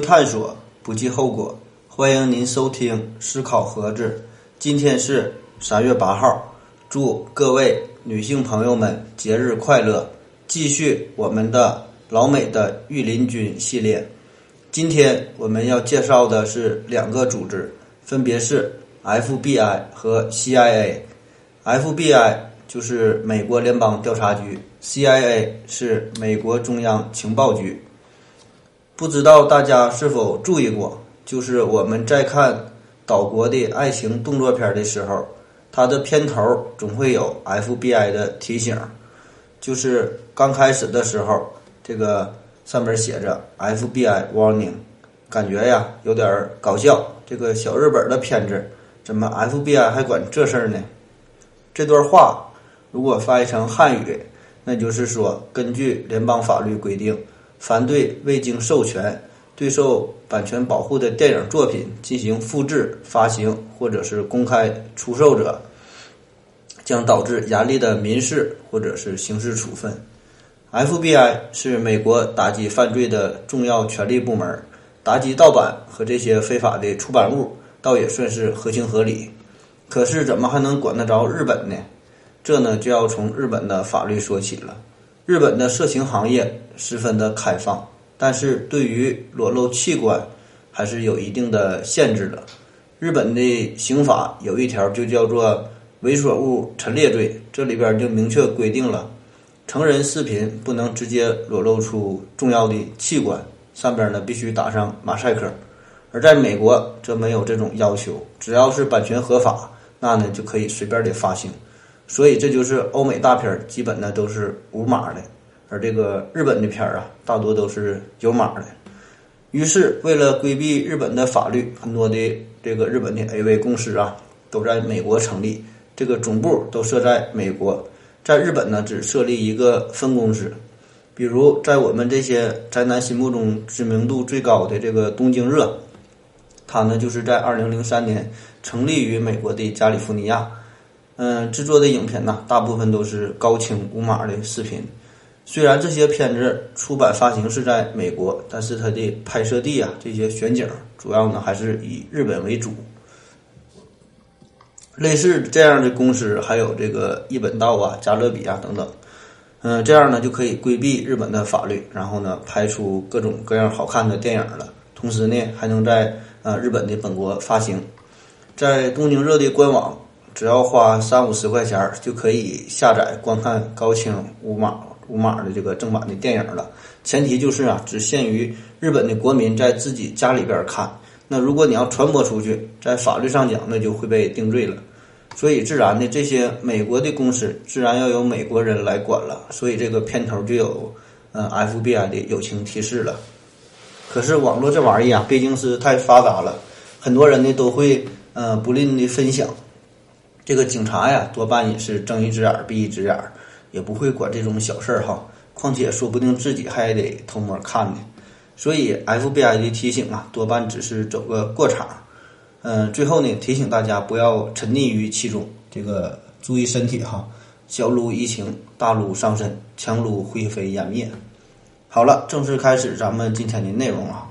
探索，不计后果。欢迎您收听《思考盒子》。今天是三月八号，祝各位女性朋友们节日快乐！继续我们的老美的御林军系列。今天我们要介绍的是两个组织，分别是 FBI 和 CIA。FBI 就是美国联邦调查局，CIA 是美国中央情报局。不知道大家是否注意过，就是我们在看岛国的爱情动作片的时候，它的片头总会有 FBI 的提醒，就是刚开始的时候，这个上面写着 FBI warning，感觉呀有点搞笑。这个小日本的片子，怎么 FBI 还管这事儿呢？这段话如果翻译成汉语，那就是说，根据联邦法律规定。反对未经授权对受版权保护的电影作品进行复制、发行或者是公开出售者，将导致严厉的民事或者是刑事处分。FBI 是美国打击犯罪的重要权力部门，打击盗版和这些非法的出版物，倒也算是合情合理。可是，怎么还能管得着日本呢？这呢，就要从日本的法律说起了。日本的色情行业十分的开放，但是对于裸露器官还是有一定的限制的。日本的刑法有一条就叫做猥琐物陈列罪，这里边就明确规定了，成人视频不能直接裸露出重要的器官，上边呢必须打上马赛克。而在美国则没有这种要求，只要是版权合法，那呢就可以随便的发行。所以这就是欧美大片儿基本呢都是无码的，而这个日本的片儿啊大多都是有码的。于是为了规避日本的法律，很多的这个日本的 AV 公司啊都在美国成立，这个总部都设在美国，在日本呢只设立一个分公司。比如在我们这些宅男心目中知名度最高的这个东京热，它呢就是在二零零三年成立于美国的加利福尼亚。嗯，制作的影片呢，大部分都是高清无码的视频。虽然这些片子出版发行是在美国，但是它的拍摄地啊，这些选景主要呢还是以日本为主。类似这样的公司还有这个一本道啊、加勒比啊等等。嗯，这样呢就可以规避日本的法律，然后呢拍出各种各样好看的电影了。同时呢，还能在呃日本的本国发行，在东京热的官网。只要花三五十块钱就可以下载观看高清无码无码的这个正版的电影了。前提就是啊，只限于日本的国民在自己家里边看。那如果你要传播出去，在法律上讲，那就会被定罪了。所以自然的，这些美国的公司自然要由美国人来管了。所以这个片头就有嗯 FBI 的友情提示了。可是网络这玩意儿啊，毕竟是太发达了，很多人呢都会呃不吝的分享。这个警察呀，多半也是睁一只眼闭一只眼，也不会管这种小事儿哈。况且说不定自己还得偷摸看呢。所以 FBI 的提醒啊，多半只是走个过场。嗯，最后呢，提醒大家不要沉溺于其中，这个注意身体哈。小撸怡情，大撸伤身，强撸灰飞烟灭。好了，正式开始咱们今天的内容啊。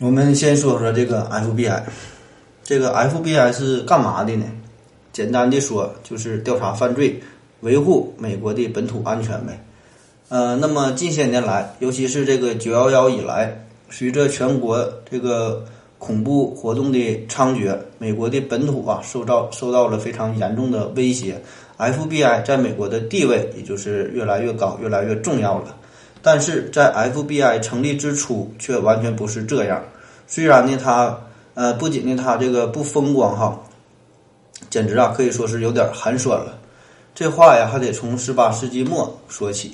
我们先说说这个 FBI，这个 FBI 是干嘛的呢？简单的说，就是调查犯罪，维护美国的本土安全呗。呃，那么近些年来，尤其是这个九幺幺以来，随着全国这个恐怖活动的猖獗，美国的本土啊受到受到了非常严重的威胁。FBI 在美国的地位也就是越来越高，越来越重要了。但是在 FBI 成立之初，却完全不是这样。虽然呢，它呃不仅呢，它这个不风光哈。简直啊，可以说是有点寒酸了。这话呀，还得从十八世纪末说起。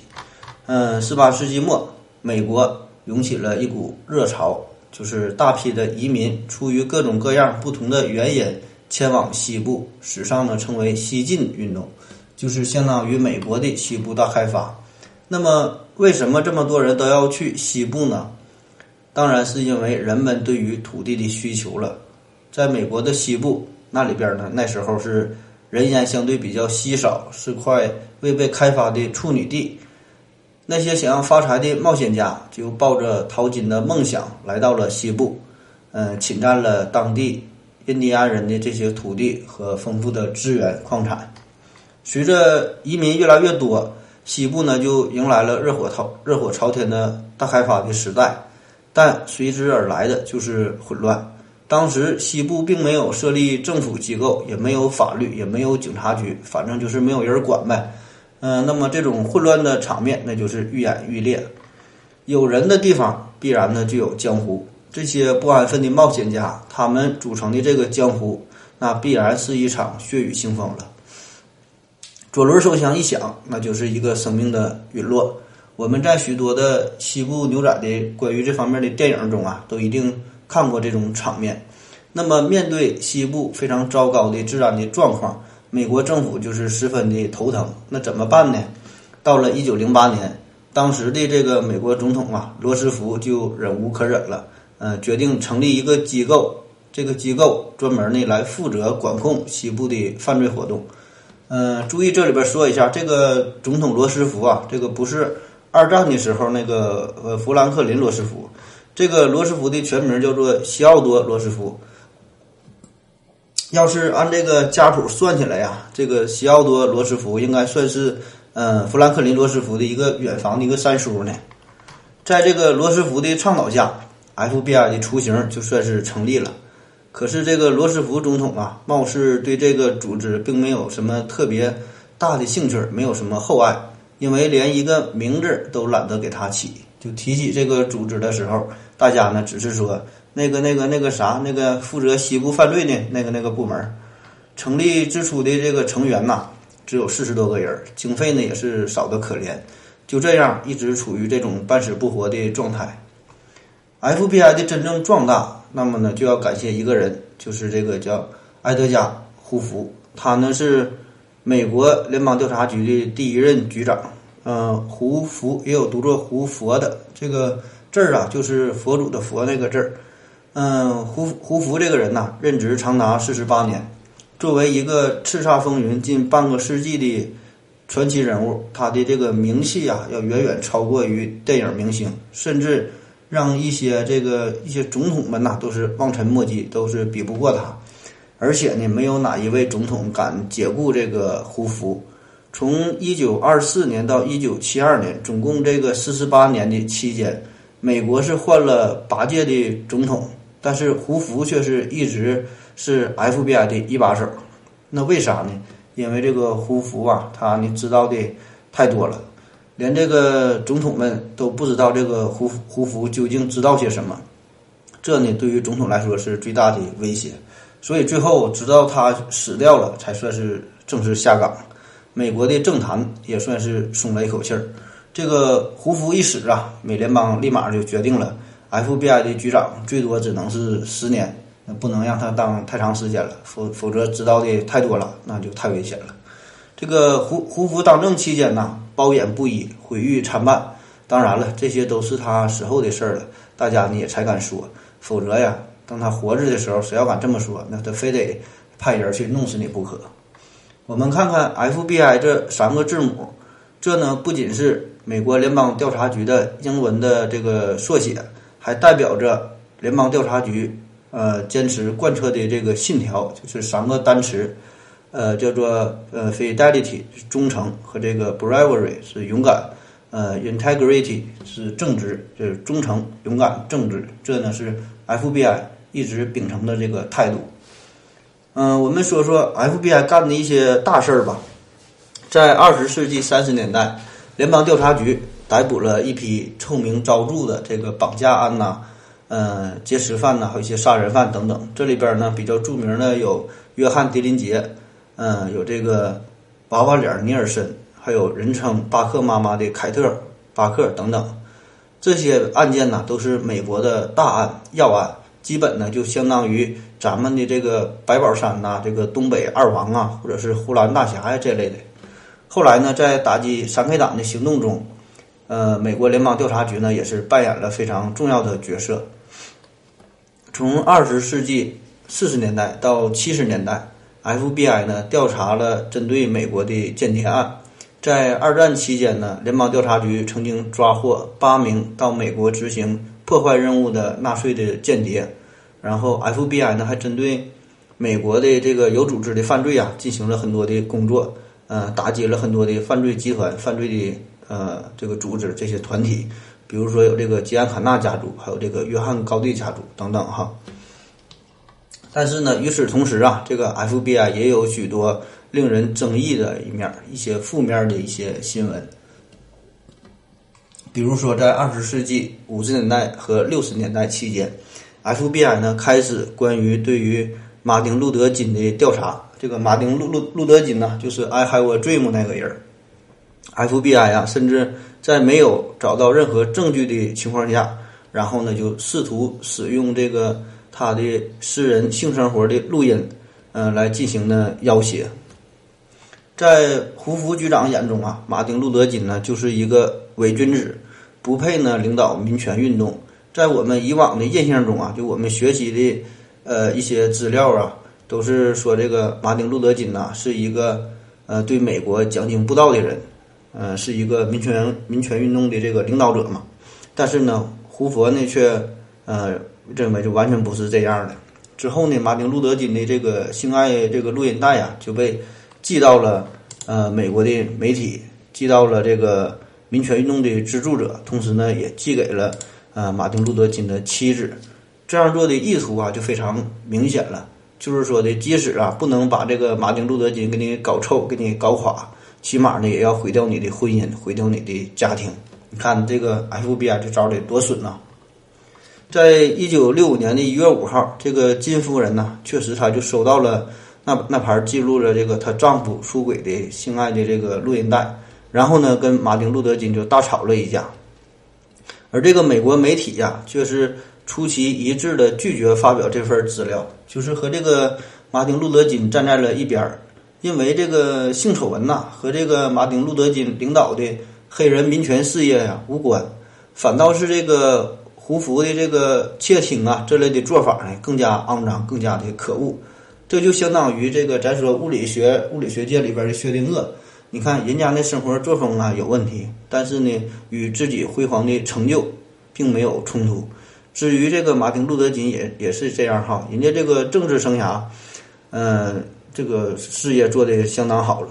嗯，十八世纪末，美国涌起了一股热潮，就是大批的移民出于各种各样不同的原因前往西部，史上呢称为西进运动，就是相当于美国的西部大开发。那么，为什么这么多人都要去西部呢？当然是因为人们对于土地的需求了。在美国的西部。那里边呢？那时候是人烟相对比较稀少，是块未被开发的处女地。那些想要发财的冒险家就抱着淘金的梦想来到了西部，嗯，侵占了当地印第安人的这些土地和丰富的资源矿产。随着移民越来越多，西部呢就迎来了热火朝热火朝天的大开发的时代，但随之而来的就是混乱。当时西部并没有设立政府机构，也没有法律，也没有警察局，反正就是没有人管呗。嗯，那么这种混乱的场面，那就是愈演愈烈。有人的地方，必然呢就有江湖。这些不安分的冒险家，他们组成的这个江湖，那必然是一场血雨腥风了。左轮手枪一响，那就是一个生命的陨落。我们在许多的西部牛仔的关于这方面的电影中啊，都一定。看过这种场面，那么面对西部非常糟糕的治安的状况，美国政府就是十分的头疼。那怎么办呢？到了一九零八年，当时的这个美国总统啊，罗斯福就忍无可忍了，呃，决定成立一个机构，这个机构专门呢来负责管控西部的犯罪活动。嗯，注意这里边说一下，这个总统罗斯福啊，这个不是二战的时候那个呃富兰克林罗斯福。这个罗斯福的全名叫做西奥多·罗斯福。要是按这个家谱算起来呀，这个西奥多·罗斯福应该算是嗯富兰克林·罗斯福的一个远房的一个三叔呢。在这个罗斯福的倡导下，FBI 的雏形就算是成立了。可是这个罗斯福总统啊，貌似对这个组织并没有什么特别大的兴趣，没有什么厚爱，因为连一个名字都懒得给他起。就提起这个组织的时候。大家呢只是说那个那个那个啥，那个负责西部犯罪的那个那个部门，成立之初的这个成员呐，只有四十多个人，经费呢也是少得可怜，就这样一直处于这种半死不活的状态。FBI 的真正壮大，那么呢就要感谢一个人，就是这个叫埃德加·胡佛，他呢是美国联邦调查局的第一任局长。嗯，胡佛也有读作胡佛的这个。字儿啊，就是佛祖的佛那个字儿。嗯，胡胡福这个人呐，任职长达四十八年。作为一个叱咤风云近半个世纪的传奇人物，他的这个名气啊，要远远超过于电影明星，甚至让一些这个一些总统们呐，都是望尘莫及，都是比不过他。而且呢，没有哪一位总统敢解雇这个胡福。从一九二四年到一九七二年，总共这个四十八年的期间。美国是换了八届的总统，但是胡佛却是一直是 FBI 的一把手。那为啥呢？因为这个胡佛啊，他呢知道的太多了，连这个总统们都不知道这个胡胡佛究竟知道些什么。这呢，对于总统来说是最大的威胁。所以最后直到他死掉了，才算是正式下岗。美国的政坛也算是松了一口气儿。这个胡佛一死啊，美联邦立马就决定了，FBI 的局长最多只能是十年，那不能让他当太长时间了，否否则知道的太多了，那就太危险了。这个胡胡佛当政期间呐，褒贬不一，毁誉参半。当然了，这些都是他死后的事儿了，大家呢也才敢说。否则呀，当他活着的时候，谁要敢这么说，那他非得派人去弄死你不可。我们看看 FBI 这三个字母，这呢不仅是。美国联邦调查局的英文的这个缩写，还代表着联邦调查局呃坚持贯彻的这个信条，就是三个单词，呃叫做呃 fidelity 忠诚和这个 bravery 是勇敢，呃 integrity 是正直，就是忠诚、勇敢、正直，这呢是 FBI 一直秉承的这个态度。嗯，我们说说 FBI 干的一些大事儿吧，在二十世纪三十年代。联邦调查局逮捕了一批臭名昭著的这个绑架案呐，呃，劫持犯呐，还有一些杀人犯等等。这里边呢比较著名的有约翰·狄林杰，嗯，有这个娃娃脸尼尔森，还有人称巴克妈妈的凯特·巴克等等。这些案件呢都是美国的大案要案，基本呢就相当于咱们的这个白宝山呐，这个东北二王啊，或者是呼兰大侠呀这类的。后来呢，在打击三 K 党的行动中，呃，美国联邦调查局呢也是扮演了非常重要的角色。从二十世纪四十年代到七十年代，FBI 呢调查了针对美国的间谍案，在二战期间呢，联邦调查局曾经抓获八名到美国执行破坏任务的纳粹的间谍，然后 FBI 呢还针对美国的这个有组织的犯罪啊进行了很多的工作，呃，打击了很多的犯罪集团、犯罪的呃这个组织这些团体，比如说有这个吉安卡纳家族，还有这个约翰高地家族等等哈。但是呢，与此同时啊，这个 FBI 也有许多。令人争议的一面，一些负面的一些新闻，比如说在二十世纪五十年代和六十年代期间，FBI 呢开始关于对于马丁路德金的调查。这个马丁路路路德金呢，就是 I Have a Dream 那个人。FBI 啊，甚至在没有找到任何证据的情况下，然后呢就试图使用这个他的私人性生活的录音，嗯，来进行呢要挟。在胡佛局长眼中啊，马丁·路德·金呢就是一个伪君子，不配呢领导民权运动。在我们以往的印象中啊，就我们学习的呃一些资料啊，都是说这个马丁·路德·金呐是一个呃对美国讲经布道的人，呃是一个民权民权运动的这个领导者嘛。但是呢，胡佛呢却呃认为就完全不是这样的。之后呢，马丁·路德·金的这个性爱这个录音带呀就被。寄到了呃美国的媒体，寄到了这个民权运动的资助者，同时呢也寄给了呃马丁路德金的妻子。这样做的意图啊就非常明显了，就是说的，即使啊不能把这个马丁路德金给你搞臭、给你搞垮，起码呢也要毁掉你的婚姻、毁掉你的家庭。你看这个 FBI 这招得多损呐！在一九六五年的一月五号，这个金夫人呢，确实她就收到了。那那盘记录了这个她丈夫出轨的性爱的这个录音带，然后呢，跟马丁路德金就大吵了一架，而这个美国媒体呀，却是出奇一致的拒绝发表这份资料，就是和这个马丁路德金站在了一边儿，因为这个性丑闻呐和这个马丁路德金领导的黑人民权事业呀无关，反倒是这个胡佛的这个窃听啊这类的做法呢更加肮脏，更加的可恶。这就相当于这个，咱说物理学物理学界里边的薛定谔。你看人家那生活作风啊有问题，但是呢，与自己辉煌的成就并没有冲突。至于这个马丁路德金也也是这样哈，人家这个政治生涯，嗯，这个事业做得相当好了。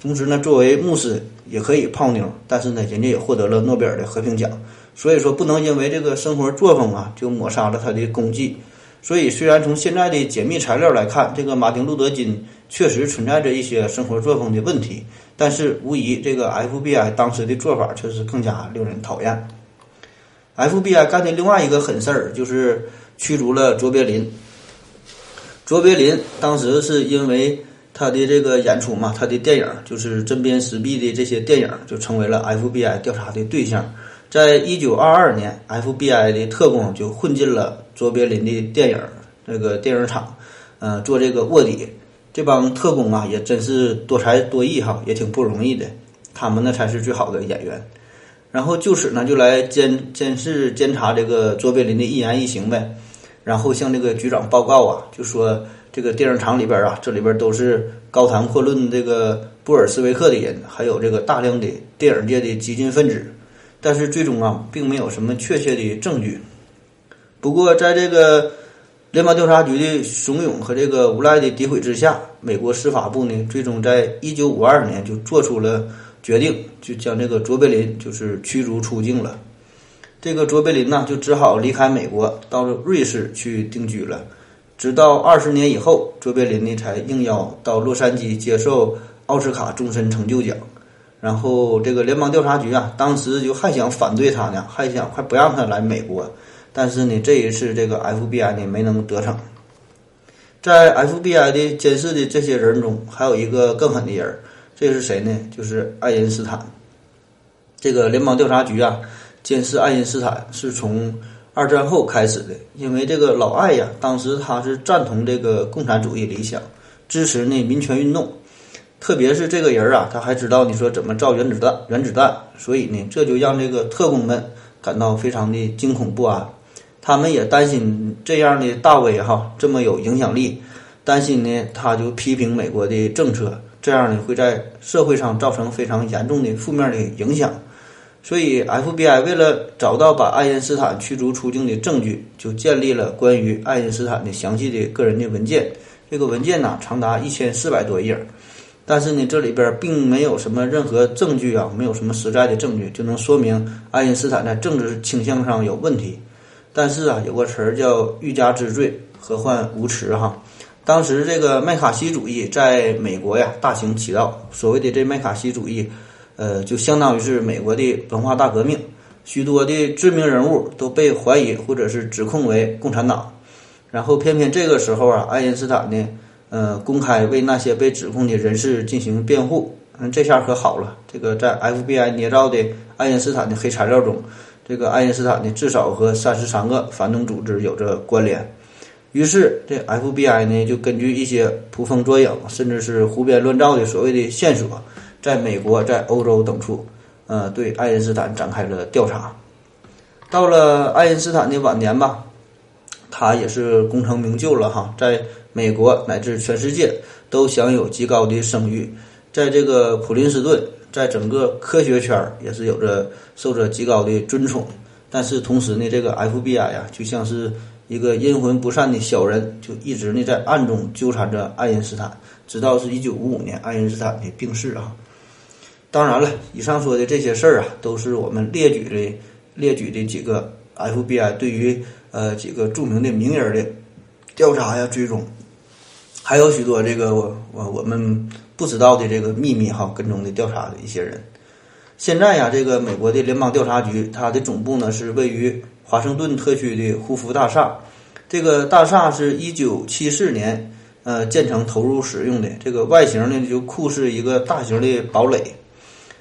同时呢，作为牧师也可以泡妞，但是呢，人家也获得了诺贝尔的和平奖。所以说，不能因为这个生活作风啊，就抹杀了他的功绩。所以，虽然从现在的解密材料来看，这个马丁·路德·金确实存在着一些生活作风的问题，但是无疑，这个 FBI 当时的做法却是更加令人讨厌。FBI 干的另外一个狠事儿就是驱逐了卓别林。卓别林当时是因为他的这个演出嘛，他的电影就是针砭时弊的这些电影，就成为了 FBI 调查的对象。在一九二二年，FBI 的特工就混进了卓别林的电影那个电影厂，呃，做这个卧底。这帮特工啊，也真是多才多艺哈，也挺不容易的。他们呢才是最好的演员。然后就此呢，就来监监视监察这个卓别林的一言一行呗。然后向这个局长报告啊，就说这个电影厂里边啊，这里边都是高谈阔论这个布尔什维克的人，还有这个大量的电影界的激进分子。但是最终啊，并没有什么确切的证据。不过，在这个联邦调查局的怂恿和这个无赖的诋毁之下，美国司法部呢，最终在一九五二年就做出了决定，就将这个卓别林就是驱逐出境了。这个卓别林呢，就只好离开美国，到了瑞士去定居了。直到二十年以后，卓别林呢才应邀到洛杉矶接受奥斯卡终身成就奖。然后这个联邦调查局啊，当时就还想反对他呢，还想快不让他来美国。但是呢，这一次这个 FBI 呢没能得逞。在 FBI 的监视的这些人中，还有一个更狠的人，这是谁呢？就是爱因斯坦。这个联邦调查局啊，监视爱因斯坦是从二战后开始的，因为这个老爱呀，当时他是赞同这个共产主义理想，支持呢民权运动。特别是这个人啊，他还知道你说怎么造原子弹，原子弹，所以呢，这就让这个特工们感到非常的惊恐不安。他们也担心这样的大威哈这么有影响力，担心呢他就批评美国的政策，这样呢会在社会上造成非常严重的负面的影响。所以，FBI 为了找到把爱因斯坦驱逐出境的证据，就建立了关于爱因斯坦的详细的个人的文件。这个文件呢，长达一千四百多页，但是呢，这里边并没有什么任何证据啊，没有什么实在的证据就能说明爱因斯坦在政治倾向上有问题。但是啊，有个词儿叫“欲加之罪，何患无辞”哈。当时这个麦卡锡主义在美国呀大行其道，所谓的这麦卡锡主义，呃，就相当于是美国的文化大革命，许多的知名人物都被怀疑或者是指控为共产党。然后偏偏这个时候啊，爱因斯坦呢，呃，公开为那些被指控的人士进行辩护。嗯，这下可好了，这个在 FBI 捏造的爱因斯坦的黑材料中，这个爱因斯坦呢至少和三十三个反动组织有着关联。于是这 FBI 呢就根据一些捕风捉影，甚至是胡编乱造的所谓的线索，在美国、在欧洲等处，呃，对爱因斯坦展开了调查。到了爱因斯坦的晚年吧。他也是功成名就了哈，在美国乃至全世界都享有极高的声誉，在这个普林斯顿，在整个科学圈也是有着受着极高的尊崇。但是同时呢，这个 FBI 呀，就像是一个阴魂不散的小人，就一直呢在暗中纠缠着爱因斯坦，直到是一九五五年爱因斯坦的病逝啊。当然了，以上说的这些事儿啊，都是我们列举的列举的几个 FBI 对于。呃，几个著名的名人的调查呀、追踪，还有许多这个我我我们不知道的这个秘密哈，跟踪的调查的一些人。现在呀，这个美国的联邦调查局，它的总部呢是位于华盛顿特区的胡佛大厦。这个大厦是一九七四年呃建成投入使用的。这个外形呢就酷似一个大型的堡垒。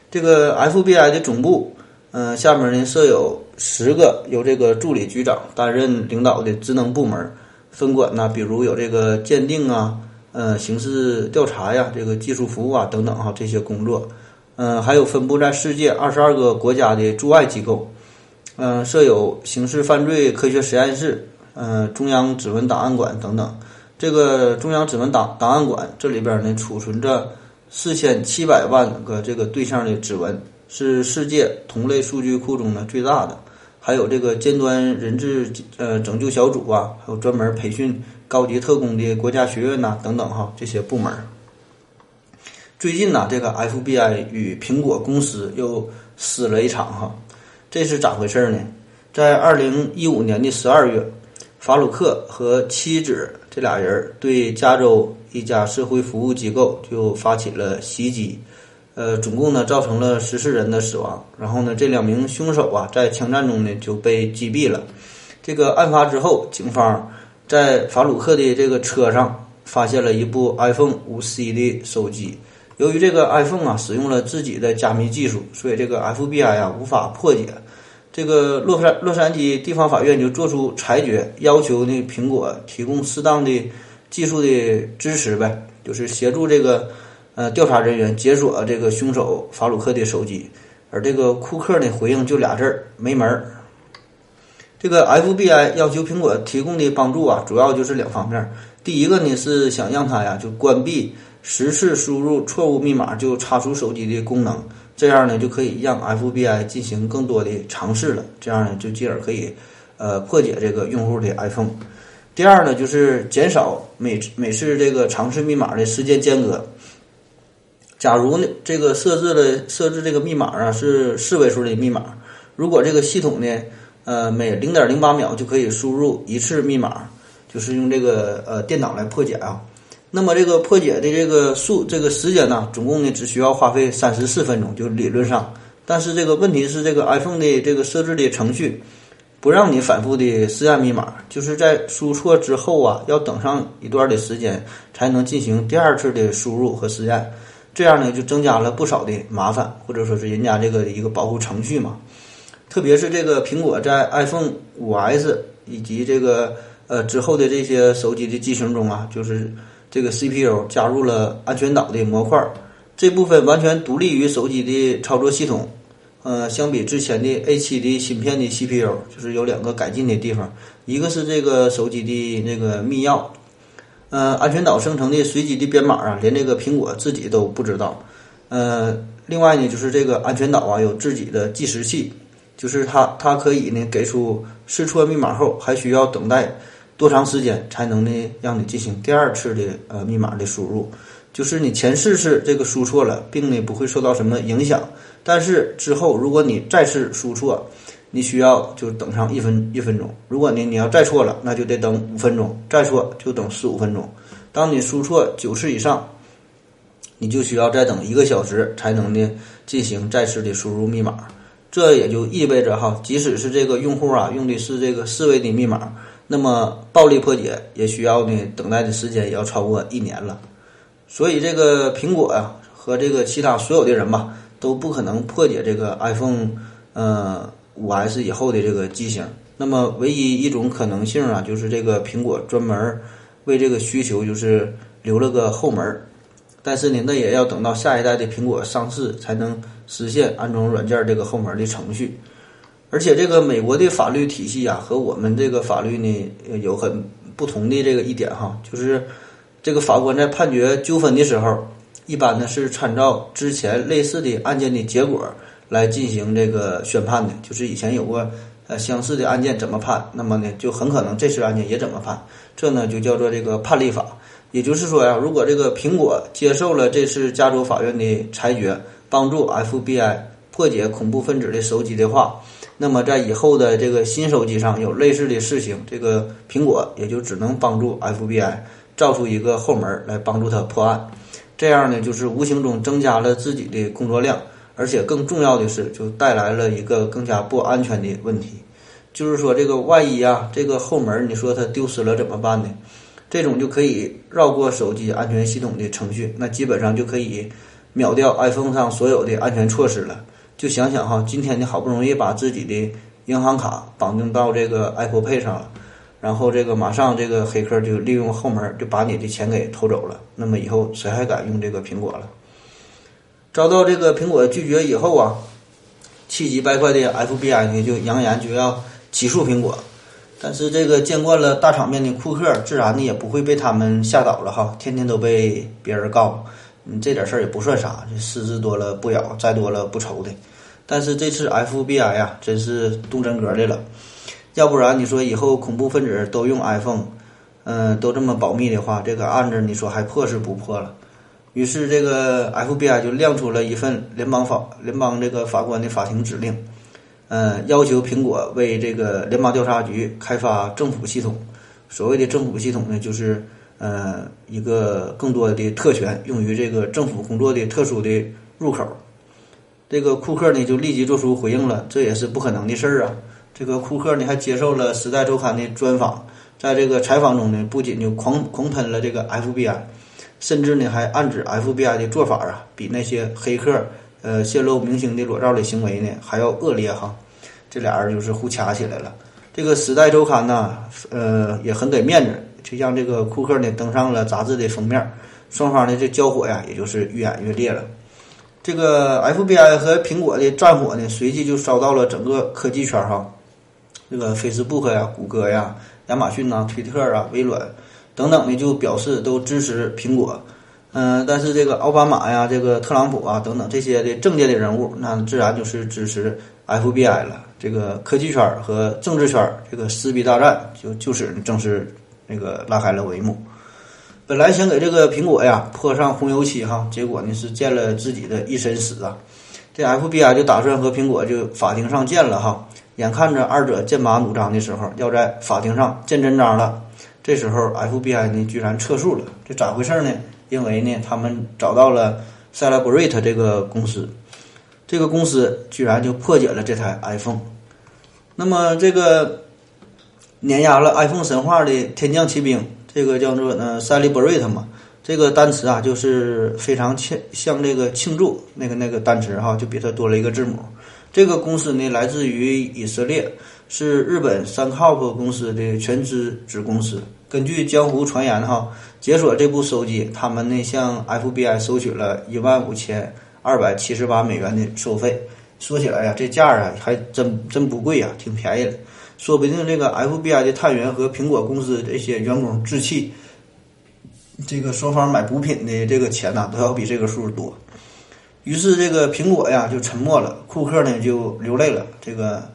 这个 FBI 的总部，嗯，下面呢设有。十个由这个助理局长担任领导的职能部门，分管呢，比如有这个鉴定啊，呃，刑事调查呀，这个技术服务啊等等哈这些工作，嗯，还有分布在世界二十二个国家的驻外机构，嗯，设有刑事犯罪科学实验室，嗯，中央指纹档案馆等等。这个中央指纹档档案馆这里边呢储存着四千七百万个这个对象的指纹，是世界同类数据库中的最大的。还有这个尖端人质呃拯救小组啊，还有专门培训高级特工的国家学院呐，等等哈，这些部门。最近呢，这个 FBI 与苹果公司又撕了一场哈，这是咋回事呢？在二零一五年的十二月，法鲁克和妻子这俩人对加州一家社会服务机构就发起了袭击。呃，总共呢造成了十四人的死亡，然后呢，这两名凶手啊在枪战中呢就被击毙了。这个案发之后，警方在法鲁克的这个车上发现了一部 iPhone 五 C 的手机。由于这个 iPhone 啊使用了自己的加密技术，所以这个 FBI 啊无法破解。这个洛杉洛杉矶地方法院就做出裁决，要求呢苹果提供适当的技术的支持呗，就是协助这个。呃，调查人员解锁这个凶手法鲁克的手机，而这个库克呢回应就俩字儿没门儿。这个 FBI 要求苹果提供的帮助啊，主要就是两方面。第一个呢是想让他呀就关闭十次输入错误密码就查出手机的功能，这样呢就可以让 FBI 进行更多的尝试了，这样呢就进而可以呃破解这个用户的 iPhone。第二呢就是减少每每次这个尝试密码的时间间隔。假如呢，这个设置的设置这个密码啊是四位数的密码，如果这个系统呢，呃，每零点零八秒就可以输入一次密码，就是用这个呃电脑来破解啊，那么这个破解的这个数这个时间呢，总共呢只需要花费三十四分钟，就理论上。但是这个问题是，这个 iPhone 的这个设置的程序不让你反复的试验密码，就是在输错之后啊，要等上一段的时间才能进行第二次的输入和试验。这样呢，就增加了不少的麻烦，或者说是人家这个一个保护程序嘛。特别是这个苹果在 iPhone 5S 以及这个呃之后的这些手机的机型中啊，就是这个 CPU 加入了安全岛的模块，这部分完全独立于手机的操作系统。呃，相比之前的 A7 的芯片的 CPU，就是有两个改进的地方，一个是这个手机的那个密钥。呃，安全岛生成的随机的编码啊，连这个苹果自己都不知道。呃，另外呢，就是这个安全岛啊，有自己的计时器，就是它它可以呢给出试错密码后，还需要等待多长时间才能呢让你进行第二次的呃密码的输入。就是你前四次这个输错了，并呢不会受到什么影响，但是之后如果你再次输错，你需要就等上一分一分钟。如果呢你要再错了，那就得等五分钟，再错就等十五分钟。当你输错九次以上，你就需要再等一个小时才能呢进行再次的输入密码。这也就意味着哈，即使是这个用户啊用的是这个四位的密码，那么暴力破解也需要呢等待的时间也要超过一年了。所以，这个苹果呀和这个其他所有的人吧，都不可能破解这个 iPhone 呃五 S 以后的这个机型。那么，唯一一种可能性啊，就是这个苹果专门为这个需求就是留了个后门。但是呢，那也要等到下一代的苹果上市才能实现安装软件这个后门的程序。而且，这个美国的法律体系啊和我们这个法律呢有很不同的这个一点哈，就是。这个法官在判决纠纷的时候，一般呢是参照之前类似的案件的结果来进行这个宣判的。就是以前有过呃相似的案件怎么判，那么呢就很可能这次案件也怎么判。这呢就叫做这个判例法。也就是说呀，如果这个苹果接受了这次加州法院的裁决，帮助 FBI 破解恐怖分子的手机的话，那么在以后的这个新手机上有类似的事情，这个苹果也就只能帮助 FBI。造出一个后门来帮助他破案，这样呢，就是无形中增加了自己的工作量，而且更重要的是，就带来了一个更加不安全的问题，就是说这个万一啊，这个后门你说它丢失了怎么办呢？这种就可以绕过手机安全系统的程序，那基本上就可以秒掉 iPhone 上所有的安全措施了。就想想哈，今天你好不容易把自己的银行卡绑定到这个 Apple Pay 上了。然后这个马上这个黑客就利用后门就把你的钱给偷走了。那么以后谁还敢用这个苹果了？遭到这个苹果拒绝以后啊，气急败坏的 FBI 呢就扬言就要起诉苹果。但是这个见惯了大场面的库克，自然呢也不会被他们吓倒了哈。天天都被别人告，你这点事儿也不算啥，这狮子多了不咬，再多了不愁的。但是这次 FBI 呀，真是动真格的了。要不然你说以后恐怖分子都用 iPhone，嗯，都这么保密的话，这个案子你说还破是不破了？于是这个 FBI 就亮出了一份联邦法联邦这个法官的法庭指令，嗯，要求苹果为这个联邦调查局开发政府系统。所谓的政府系统呢，就是呃一个更多的特权，用于这个政府工作的特殊的入口。这个库克呢就立即做出回应了，这也是不可能的事儿啊。这个库克呢还接受了《时代周刊》的专访，在这个采访中呢，不仅就狂狂喷了这个 FBI，甚至呢还暗指 FBI 的做法啊，比那些黑客呃泄露明星的裸照的行为呢还要恶劣哈。这俩人就是互掐起来了。这个《时代周刊》呢，呃也很给面子，就让这个库克呢登上了杂志的封面，双方的这交火呀，也就是越演越烈了。这个 FBI 和苹果的战火呢，随即就烧到了整个科技圈哈。这个 Facebook 呀、谷歌呀、亚马逊呐、推特啊、微软等等的就表示都支持苹果，嗯，但是这个奥巴马呀、这个特朗普啊等等这些的政界的人物，那自然就是支持 FBI 了。这个科技圈和政治圈这个撕逼大战就就此正式那个拉开了帷幕。本来想给这个苹果呀泼上红油漆哈，结果呢是见了自己的一身屎啊！这 FBI 就打算和苹果就法庭上见了哈。眼看着二者剑拔弩张的时候，要在法庭上见真章了。这时候，FBI 呢居然撤诉了，这咋回事呢？因为呢，他们找到了 Celebrate 这个公司，这个公司居然就破解了这台 iPhone。那么，这个碾压了 iPhone 神话的天降奇兵，这个叫做呢 Celebrate 嘛，这个单词啊，就是非常庆像这个庆祝那个那个单词哈，就比它多了一个字母。这个公司呢，来自于以色列，是日本三 COP 公司的全资子公司。根据江湖传言，哈，解锁这部手机，他们呢向 FBI 收取了一万五千二百七十八美元的收费。说起来呀，这价儿啊还真真不贵呀，挺便宜的。说不定这个 FBI 的探员和苹果公司这些员工置气，这个双方买补品的这个钱呐，都要比这个数多。于是这个苹果呀就沉默了，库克呢就流泪了。这个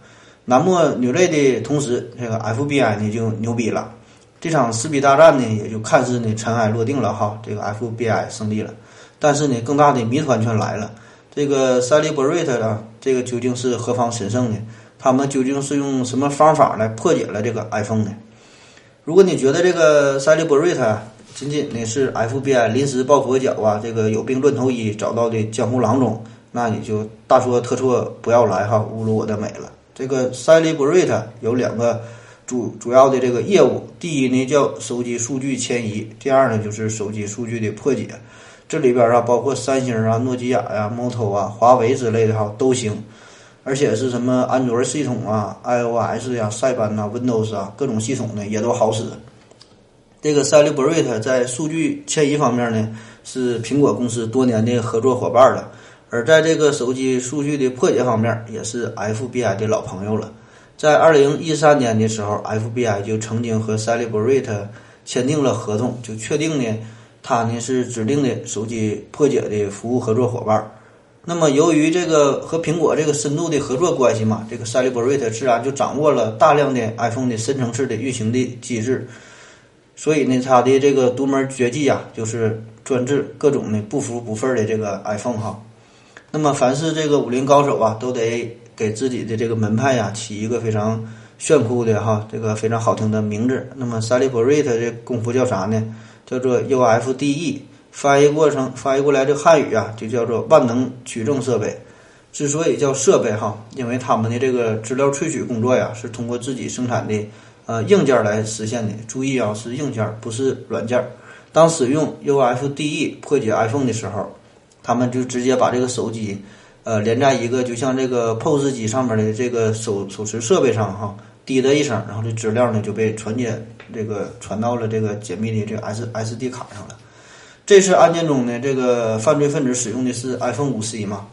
男默女泪的同时，这个 FBI 呢就牛逼了。这场撕逼大战呢，也就看似呢尘埃落定了哈，这个 FBI 胜利了。但是呢，更大的谜团却来了。这个 Celebrate 啊，这个究竟是何方神圣呢？他们究竟是用什么方法来破解了这个 iPhone 呢？如果你觉得这个 Celebrate 仅仅呢是 FBI 临时抱佛脚啊，这个有病乱投医找到的江湖郎中，那你就大错特错，不要来哈，侮辱我的美了。这个 Celebrate 有两个主主要的这个业务，第一呢叫手机数据迁移，第二呢就是手机数据的破解。这里边啊包括三星啊、诺基亚呀、Moto 啊、华为之类的哈都行。而且是什么安卓系统啊、iOS 呀、塞班呐、Windows 啊，各种系统呢也都好使。这个 Celebrate 在数据迁移方面呢，是苹果公司多年的合作伙伴了；而在这个手机数据的破解方面，也是 FBI 的老朋友了。在二零一三年的时候，FBI 就曾经和 Celebrate 签订了合同，就确定呢，它呢是指定的手机破解的服务合作伙伴。那么，由于这个和苹果这个深度的合作关系嘛，这个 Celebrate 自然就掌握了大量的 iPhone 的深层次的运行的机制，所以呢，它的这个独门绝技呀，就是专治各种的不服不忿的这个 iPhone 哈。那么，凡是这个武林高手啊，都得给自己的这个门派呀起一个非常炫酷的哈，这个非常好听的名字。那么，Celebrate 这功夫叫啥呢？叫做 UFDE。翻译过程翻译过来，这汉语啊就叫做万能取证设备。之所以叫设备哈，因为他们的这个资料萃取工作呀，是通过自己生产的呃硬件来实现的。注意啊，是硬件，不是软件。当使用 UFDE 破解 iPhone 的时候，他们就直接把这个手机呃连在一个就像这个 POS 机上面的这个手手持设备上哈，滴的一声，然后这资料呢就被传接这个传到了这个解密的这个 S SD 卡上了。这次案件中呢，这个犯罪分子使用的是 iPhone 五 C 嘛，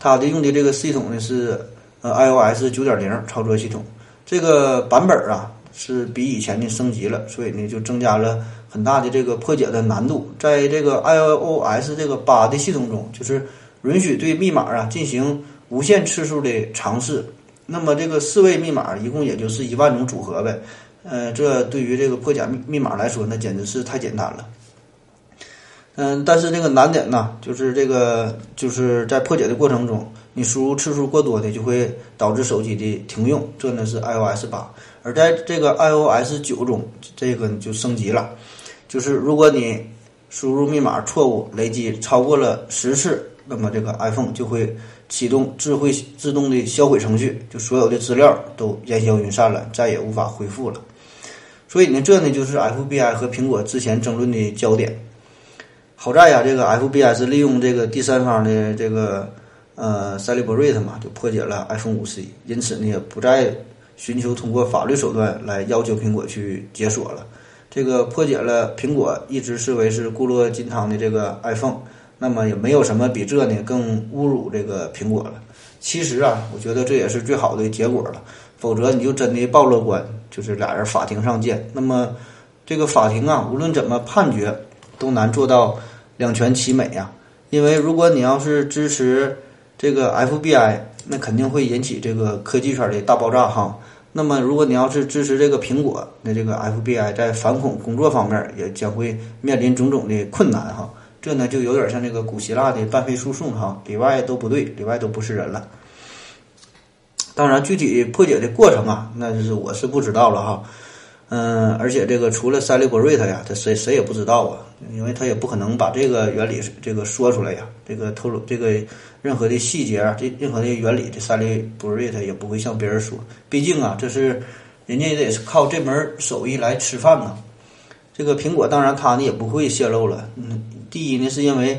它的用的这个系统呢是呃 iOS 九点零操作系统，这个版本啊是比以前的升级了，所以呢就增加了很大的这个破解的难度。在这个 iOS 这个八的系统中，就是允许对密码啊进行无限次数的尝试，那么这个四位密码一共也就是一万种组合呗，呃，这对于这个破解密密码来说，那简直是太简单了。嗯，但是这个难点呢，就是这个就是在破解的过程中，你输入次数过多的就会导致手机的停用。这呢是 iOS 八，而在这个 iOS 九中，这个就升级了，就是如果你输入密码错误累计超过了十次，那么这个 iPhone 就会启动智慧自动的销毁程序，就所有的资料都烟消云散了，再也无法恢复了。所以呢，这呢就是 FBI 和苹果之前争论的焦点。好在呀，这个 FBI 是利用这个第三方的这个呃 Celebrate 嘛，就破解了 iPhone 五 C，因此呢也不再寻求通过法律手段来要求苹果去解锁了。这个破解了苹果一直视为是固若金汤的这个 iPhone，那么也没有什么比这呢更侮辱这个苹果了。其实啊，我觉得这也是最好的结果了，否则你就真的报了官，就是俩人法庭上见。那么这个法庭啊，无论怎么判决。都难做到两全其美呀，因为如果你要是支持这个 FBI，那肯定会引起这个科技圈的大爆炸哈。那么如果你要是支持这个苹果，那这个 FBI 在反恐工作方面也将会面临种种的困难哈。这呢就有点像这个古希腊的半非诉讼哈，里外都不对，里外都不是人了。当然，具体破解的过程啊，那就是我是不知道了哈。嗯，而且这个除了 Celebrate 呀，他谁谁也不知道啊，因为他也不可能把这个原理这个说出来呀，这个透露这个任何的细节啊，这任何的原理，这 Celebrate 也不会向别人说，毕竟啊，这是人家也得是靠这门手艺来吃饭呢。这个苹果当然他呢也不会泄露了，嗯，第一呢是因为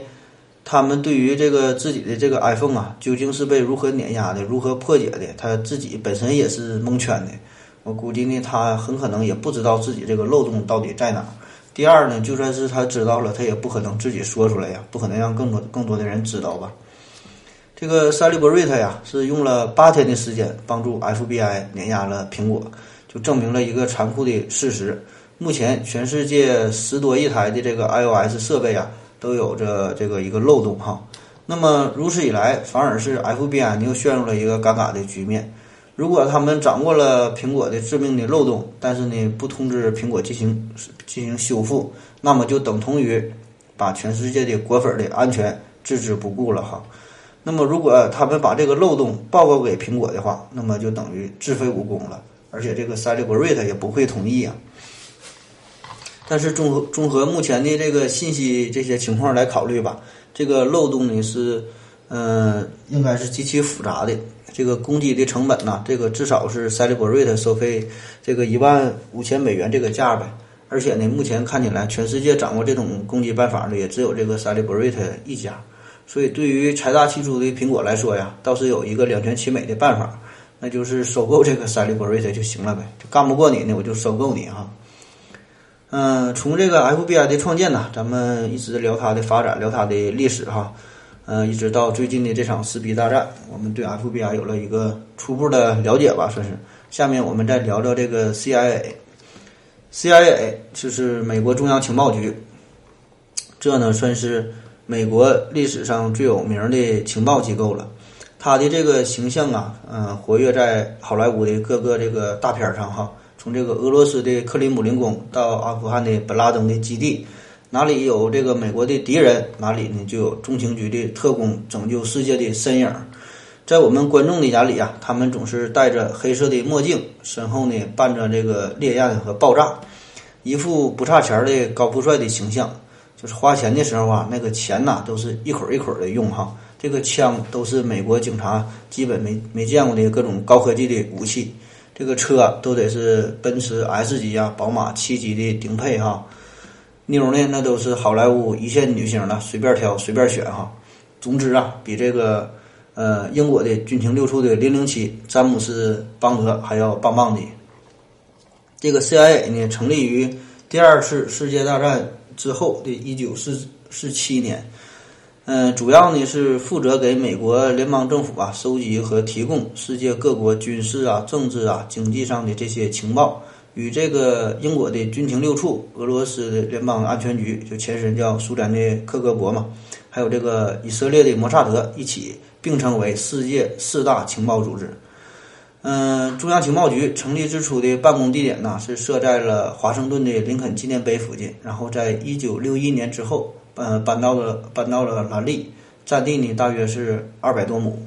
他们对于这个自己的这个 iPhone 啊，究竟是被如何碾压的，如何破解的，他自己本身也是蒙圈的。我估计呢，他很可能也不知道自己这个漏洞到底在哪。第二呢，就算是他知道了，他也不可能自己说出来呀，不可能让更多更多的人知道吧。这个塞利伯瑞特呀，是用了八天的时间帮助 FBI 碾压了苹果，就证明了一个残酷的事实：目前全世界十多亿台的这个 iOS 设备啊，都有着这个一个漏洞哈。那么如此一来，反而是 FBI 又陷入了一个尴尬的局面。如果他们掌握了苹果的致命的漏洞，但是呢不通知苹果进行进行修复，那么就等同于把全世界的果粉的安全置之不顾了哈。那么如果他们把这个漏洞报告给苹果的话，那么就等于自废武功了，而且这个 Celebrate 也不会同意啊。但是综合综合目前的这个信息这些情况来考虑吧，这个漏洞呢是嗯应该是极其复杂的。这个攻击的成本呢？这个至少是 Celebrate 收费这个一万五千美元这个价呗。而且呢，目前看起来全世界掌握这种攻击办法的也只有这个 Celebrate 一家。所以对于财大气粗的苹果来说呀，倒是有一个两全其美的办法，那就是收购这个 Celebrate 就行了呗。就干不过你呢，我就收购你哈。嗯，从这个 FBI 的创建呢，咱们一直聊它的发展，聊它的历史哈。嗯，一直到最近的这场撕逼大战，我们对 FBI 有了一个初步的了解吧，算是。下面我们再聊聊这个 CIA，CIA 就是美国中央情报局，这呢算是美国历史上最有名的情报机构了。它的这个形象啊，嗯，活跃在好莱坞的各个这个大片上哈，从这个俄罗斯的克里姆林宫到阿富汗的本拉登的基地。哪里有这个美国的敌人，哪里呢就有中情局的特工拯救世界的身影。在我们观众的眼里啊，他们总是戴着黑色的墨镜，身后呢伴着这个烈焰和爆炸，一副不差钱的高富帅的形象。就是花钱的时候啊，那个钱呐都是一捆一捆的用哈。这个枪都是美国警察基本没没见过的各种高科技的武器。这个车都得是奔驰 S 级啊、宝马七级的顶配哈。妞呢，那都是好莱坞一线女星了，随便挑随便选哈。总之啊，比这个呃英国的军情六处的零零七詹姆斯邦德还要棒棒的。这个 CIA 呢，成立于第二次世界大战之后的一九四四七年，嗯，主要呢是负责给美国联邦政府啊收集和提供世界各国军事啊、政治啊、经济上的这些情报。与这个英国的军情六处、俄罗斯的联邦安全局，就前身叫苏联的克格勃嘛，还有这个以色列的摩萨德一起并称为世界四大情报组织。嗯，中央情报局成立之初的办公地点呢是设在了华盛顿的林肯纪念碑附近，然后在一九六一年之后，呃，搬到了搬到了兰利，占地呢大约是二百多亩。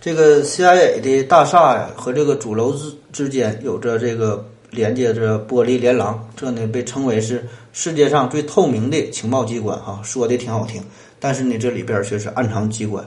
这个 CIA 的大厦呀和这个主楼之之间有着这个。连接着玻璃连廊，这呢被称为是世界上最透明的情报机关，哈，说的挺好听，但是呢这里边却是暗藏机关。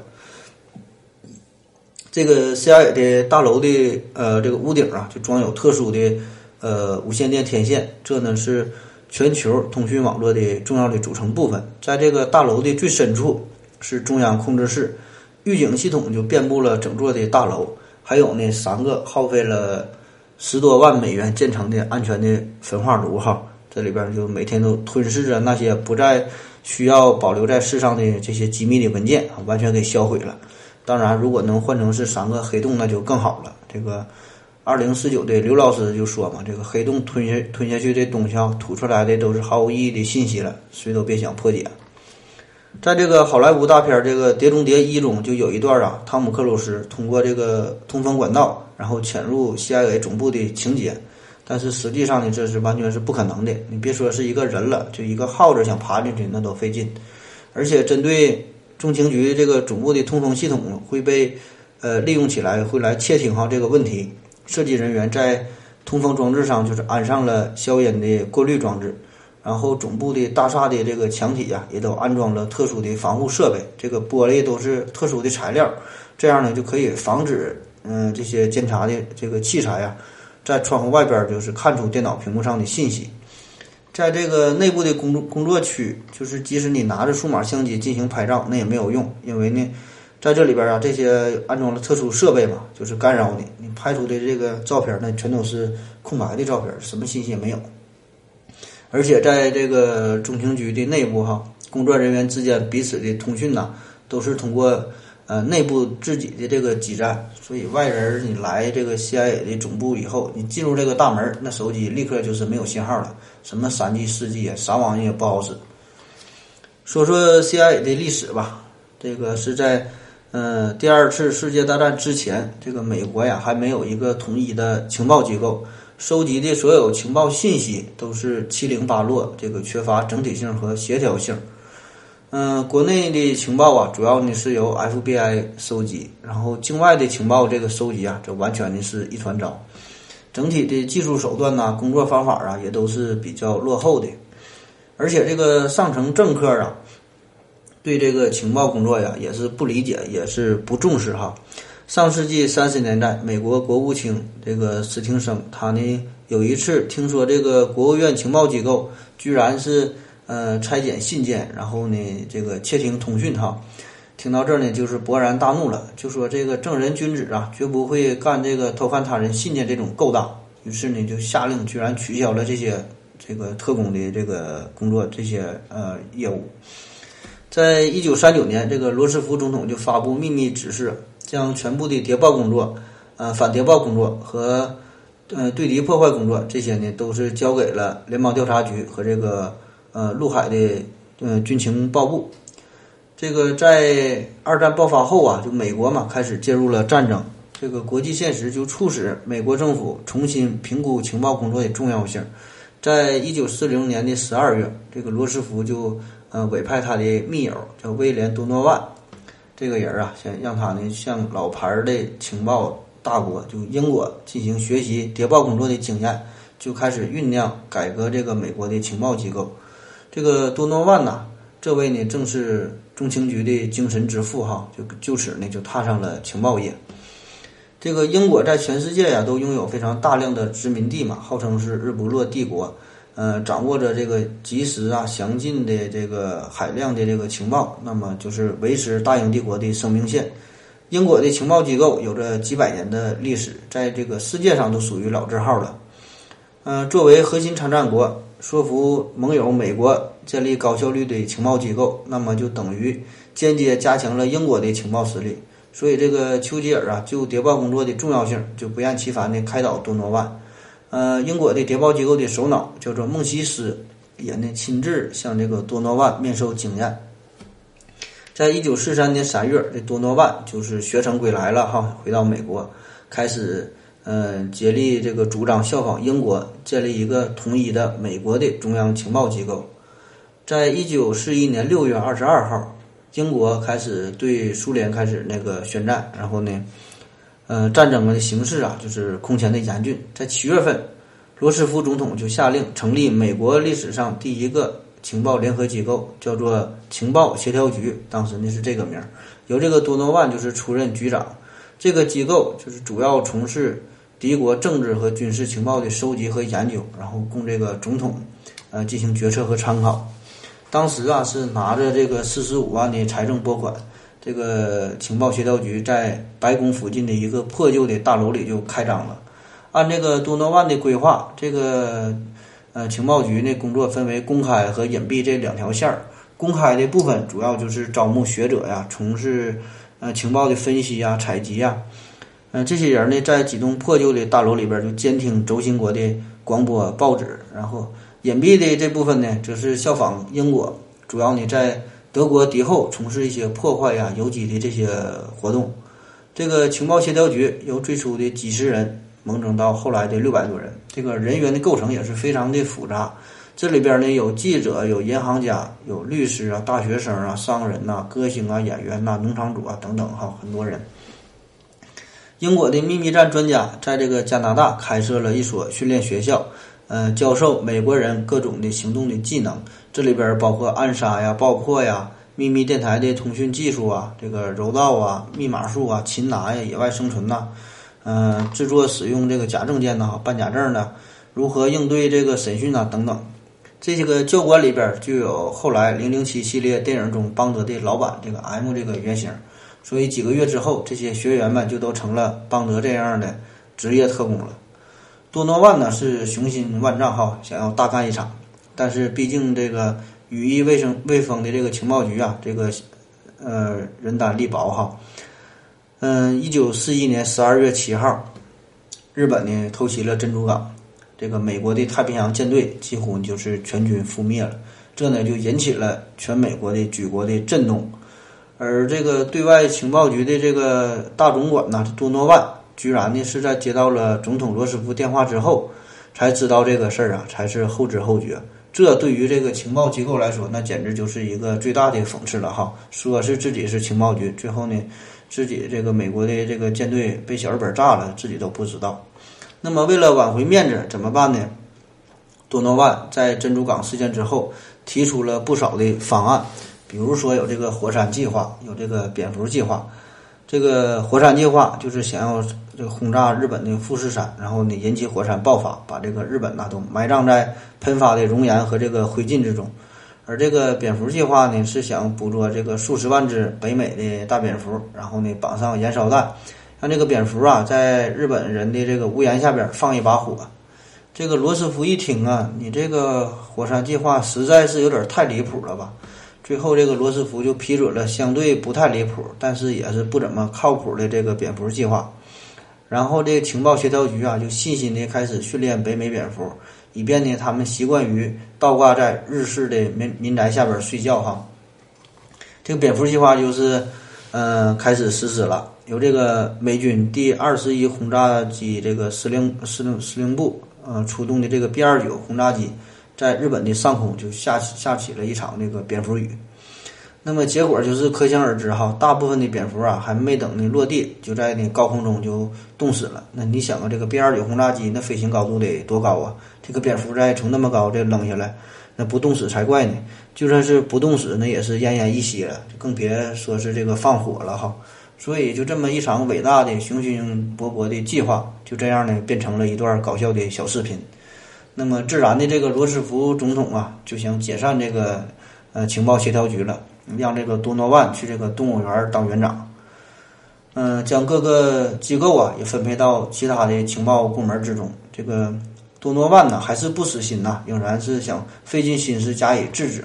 这个 CIA 的大楼的呃这个屋顶啊，就装有特殊的呃无线电天线，这呢是全球通讯网络的重要的组成部分。在这个大楼的最深处是中央控制室，预警系统就遍布了整座的大楼，还有呢三个耗费了。十多万美元建成的安全的焚化炉，哈，这里边就每天都吞噬着那些不再需要保留在世上的这些机密的文件，完全给销毁了。当然，如果能换成是三个黑洞，那就更好了。这个二零四九的刘老师就说嘛，这个黑洞吞下吞下去的东西，吐出来的都是毫无意义的信息了，谁都别想破解。在这个好莱坞大片《这个碟中谍一》中，就有一段啊，汤姆克鲁斯通过这个通风管道。然后潜入 CIA 总部的情节，但是实际上呢，这是完全是不可能的。你别说是一个人了，就一个耗子想爬进去，那都费劲。而且针对中情局这个总部的通风系统会被呃利用起来，会来窃听哈这个问题，设计人员在通风装置上就是安上了消音的过滤装置，然后总部的大厦的这个墙体呀，也都安装了特殊的防护设备，这个玻璃都是特殊的材料，这样呢就可以防止。嗯，这些监察的这个器材啊，在窗户外边就是看出电脑屏幕上的信息。在这个内部的工作工作区，就是即使你拿着数码相机进行拍照，那也没有用，因为呢，在这里边啊，这些安装了特殊设备嘛，就是干扰你，你拍出的这个照片那全都是空白的照片，什么信息也没有。而且在这个中情局的内部哈，工作人员之间彼此的通讯呐，都是通过。呃内部自己的这个基站，所以外人你来这个 CIA 的总部以后，你进入这个大门，那手机立刻就是没有信号了，什么三 G、四 G 啊，啥玩意也不好使。说说 CIA 的历史吧，这个是在呃第二次世界大战之前，这个美国呀还没有一个统一的情报机构。收集的所有情报信息都是七零八落，这个缺乏整体性和协调性。嗯，国内的情报啊，主要呢是由 FBI 收集，然后境外的情报这个收集啊，这完全呢是一团糟。整体的技术手段呐，工作方法啊，也都是比较落后的。而且这个上层政客啊，对这个情报工作呀，也是不理解，也是不重视哈。上世纪三十年代，美国国务卿这个史汀生，他呢有一次听说这个国务院情报机构居然是呃拆检信件，然后呢这个窃听通讯哈，听到这儿呢就是勃然大怒了，就说这个正人君子啊绝不会干这个偷看他人信件这种勾当，于是呢就下令居然取消了这些这个特工的这个工作这些呃业务。在一九三九年，这个罗斯福总统就发布秘密指示。将全部的谍报工作、呃反谍报工作和呃对敌破坏工作这些呢，都是交给了联邦调查局和这个呃陆海的呃军情报部。这个在二战爆发后啊，就美国嘛开始介入了战争，这个国际现实就促使美国政府重新评估情报工作的重要性。在一九四零年的十二月，这个罗斯福就呃委派他的密友叫威廉多诺万。这个人啊，想让他呢向老牌的情报大国就英国进行学习谍报工作的经验，就开始酝酿改革这个美国的情报机构。这个多诺万呐，这位呢正是中情局的精神之父哈，就就此呢就踏上了情报业。这个英国在全世界呀都拥有非常大量的殖民地嘛，号称是日不落帝国。呃，掌握着这个及时啊、详尽的这个海量的这个情报，那么就是维持大英帝国的生命线。英国的情报机构有着几百年的历史，在这个世界上都属于老字号了。嗯，作为核心参战国，说服盟友美国建立高效率的情报机构，那么就等于间接加强了英国的情报实力。所以，这个丘吉尔啊，就谍报工作的重要性，就不厌其烦地开导多诺万。呃，英国的谍报机构的首脑叫做孟西斯，也呢亲自向这个多诺万面授经验。在一九四三年三月，这多诺万就是学成归来了哈，回到美国，开始呃竭力这个主张效仿英国，建立一个统一的美国的中央情报机构。在一九四一年六月二十二号，英国开始对苏联开始那个宣战，然后呢。呃，战争的形势啊，就是空前的严峻。在七月份，罗斯福总统就下令成立美国历史上第一个情报联合机构，叫做情报协调局。当时呢是这个名儿，由这个多诺万就是出任局长。这个机构就是主要从事敌国政治和军事情报的收集和研究，然后供这个总统呃进行决策和参考。当时啊是拿着这个四十五万的财政拨款。这个情报协调局在白宫附近的一个破旧的大楼里就开张了。按这个多诺万的规划，这个呃情报局呢工作分为公开和隐蔽这两条线儿。公开的部分主要就是招募学者呀，从事呃情报的分析呀、采集呀。嗯，这些人呢在几栋破旧的大楼里边就监听轴心国的广播、报纸。然后隐蔽的这部分呢，则是效仿英国，主要呢在。德国敌后从事一些破坏呀、游击的这些活动。这个情报协调局由最初的几十人猛增到后来的六百多人，这个人员的构成也是非常的复杂。这里边呢有记者、有银行家、有律师啊、大学生啊、商人呐、歌星啊、演员呐、农场主啊等等哈，很多人。英国的秘密战专家在这个加拿大开设了一所训练学校。嗯，教授美国人各种的行动的技能，这里边包括暗杀呀、爆破呀、秘密电台的通讯技术啊、这个柔道啊、密码术啊、擒拿呀、野外生存呐，嗯，制作使用这个假证件呐、办假证的，如何应对这个审讯呐等等。这些个教官里边就有后来零零七系列电影中邦德的老板这个 M 这个原型，所以几个月之后，这些学员们就都成了邦德这样的职业特工了。多诺万呢是雄心万丈哈，想要大干一场，但是毕竟这个羽翼未生未丰的这个情报局啊，这个呃人单力薄哈。嗯，一九四一年十二月七号，日本呢偷袭了珍珠港，这个美国的太平洋舰队几乎就是全军覆灭了，这呢就引起了全美国的举国的震动。而这个对外情报局的这个大总管呢，多诺万，居然呢是在接到了总统罗斯福电话之后，才知道这个事儿啊，才是后知后觉。这对于这个情报机构来说，那简直就是一个最大的讽刺了哈！说是自己是情报局，最后呢？自己这个美国的这个舰队被小日本炸了，自己都不知道。那么为了挽回面子，怎么办呢？多诺万在珍珠港事件之后提出了不少的方案，比如说有这个火山计划，有这个蝙蝠计划。这个火山计划就是想要这个轰炸日本的富士山，然后呢引起火山爆发，把这个日本呐都埋葬在喷发的熔岩和这个灰烬之中。而这个蝙蝠计划呢，是想捕捉这个数十万只北美的大蝙蝠，然后呢绑上燃烧弹，让这个蝙蝠啊在日本人的这个屋檐下边放一把火。这个罗斯福一听啊，你这个火山计划实在是有点太离谱了吧？最后这个罗斯福就批准了相对不太离谱，但是也是不怎么靠谱的这个蝙蝠计划。然后这个情报协调局啊，就细心的开始训练北美蝙蝠。以便呢，他们习惯于倒挂在日式的民民宅下边睡觉哈。这个蝙蝠计划就是，嗯，开始实施了。由这个美军第二十一轰炸机这个司令司令司令部，呃，出动的这个 B 二九轰炸机，在日本的上空就下下起了一场那个蝙蝠雨。那么结果就是可想而知哈，大部分的蝙蝠啊，还没等呢落地，就在那高空中就冻死了。那你想啊，这个 B 二九轰炸机那飞行高度得多高啊？这个蝙蝠再从那么高这扔下来，那不冻死才怪呢！就算是不冻死，那也是奄奄一息了，更别说是这个放火了哈。所以就这么一场伟大的雄心勃勃的计划，就这样呢变成了一段搞笑的小视频。那么自然的，这个罗斯福总统啊，就想解散这个呃情报协调局了。让这个多诺万去这个动物园当园长，嗯，将各个机构啊也分配到其他的情报部门之中。这个多诺万呢还是不死心呐，仍然是想费尽心思加以制止。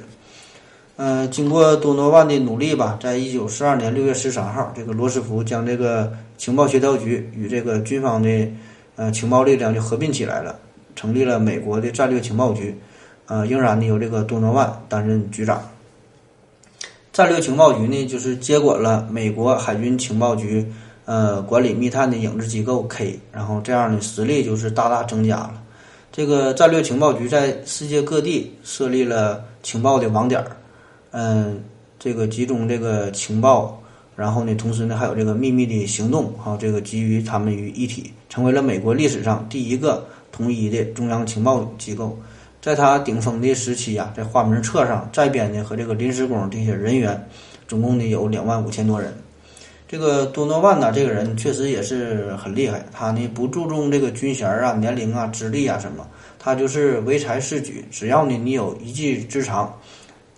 嗯，经过多诺万的努力吧，在一九四二年六月十三号，这个罗斯福将这个情报协调局与这个军方的呃情报力量就合并起来了，成立了美国的战略情报局。呃，仍然呢由这个多诺万担任局长。战略情报局呢，就是接管了美国海军情报局，呃，管理密探的影子机构 K，然后这样的实力就是大大增加了。这个战略情报局在世界各地设立了情报的网点儿，嗯，这个集中这个情报，然后呢，同时呢还有这个秘密的行动，哈，这个集于他们于一体，成为了美国历史上第一个统一的中央情报机构。在他顶峰的时期啊，在花名册上在编的和这个临时工这些人员，总共呢有两万五千多人。这个多诺万呢，这个人确实也是很厉害。他呢不注重这个军衔啊、年龄啊、资历啊什么，他就是唯才是举。只要呢你有一技之长，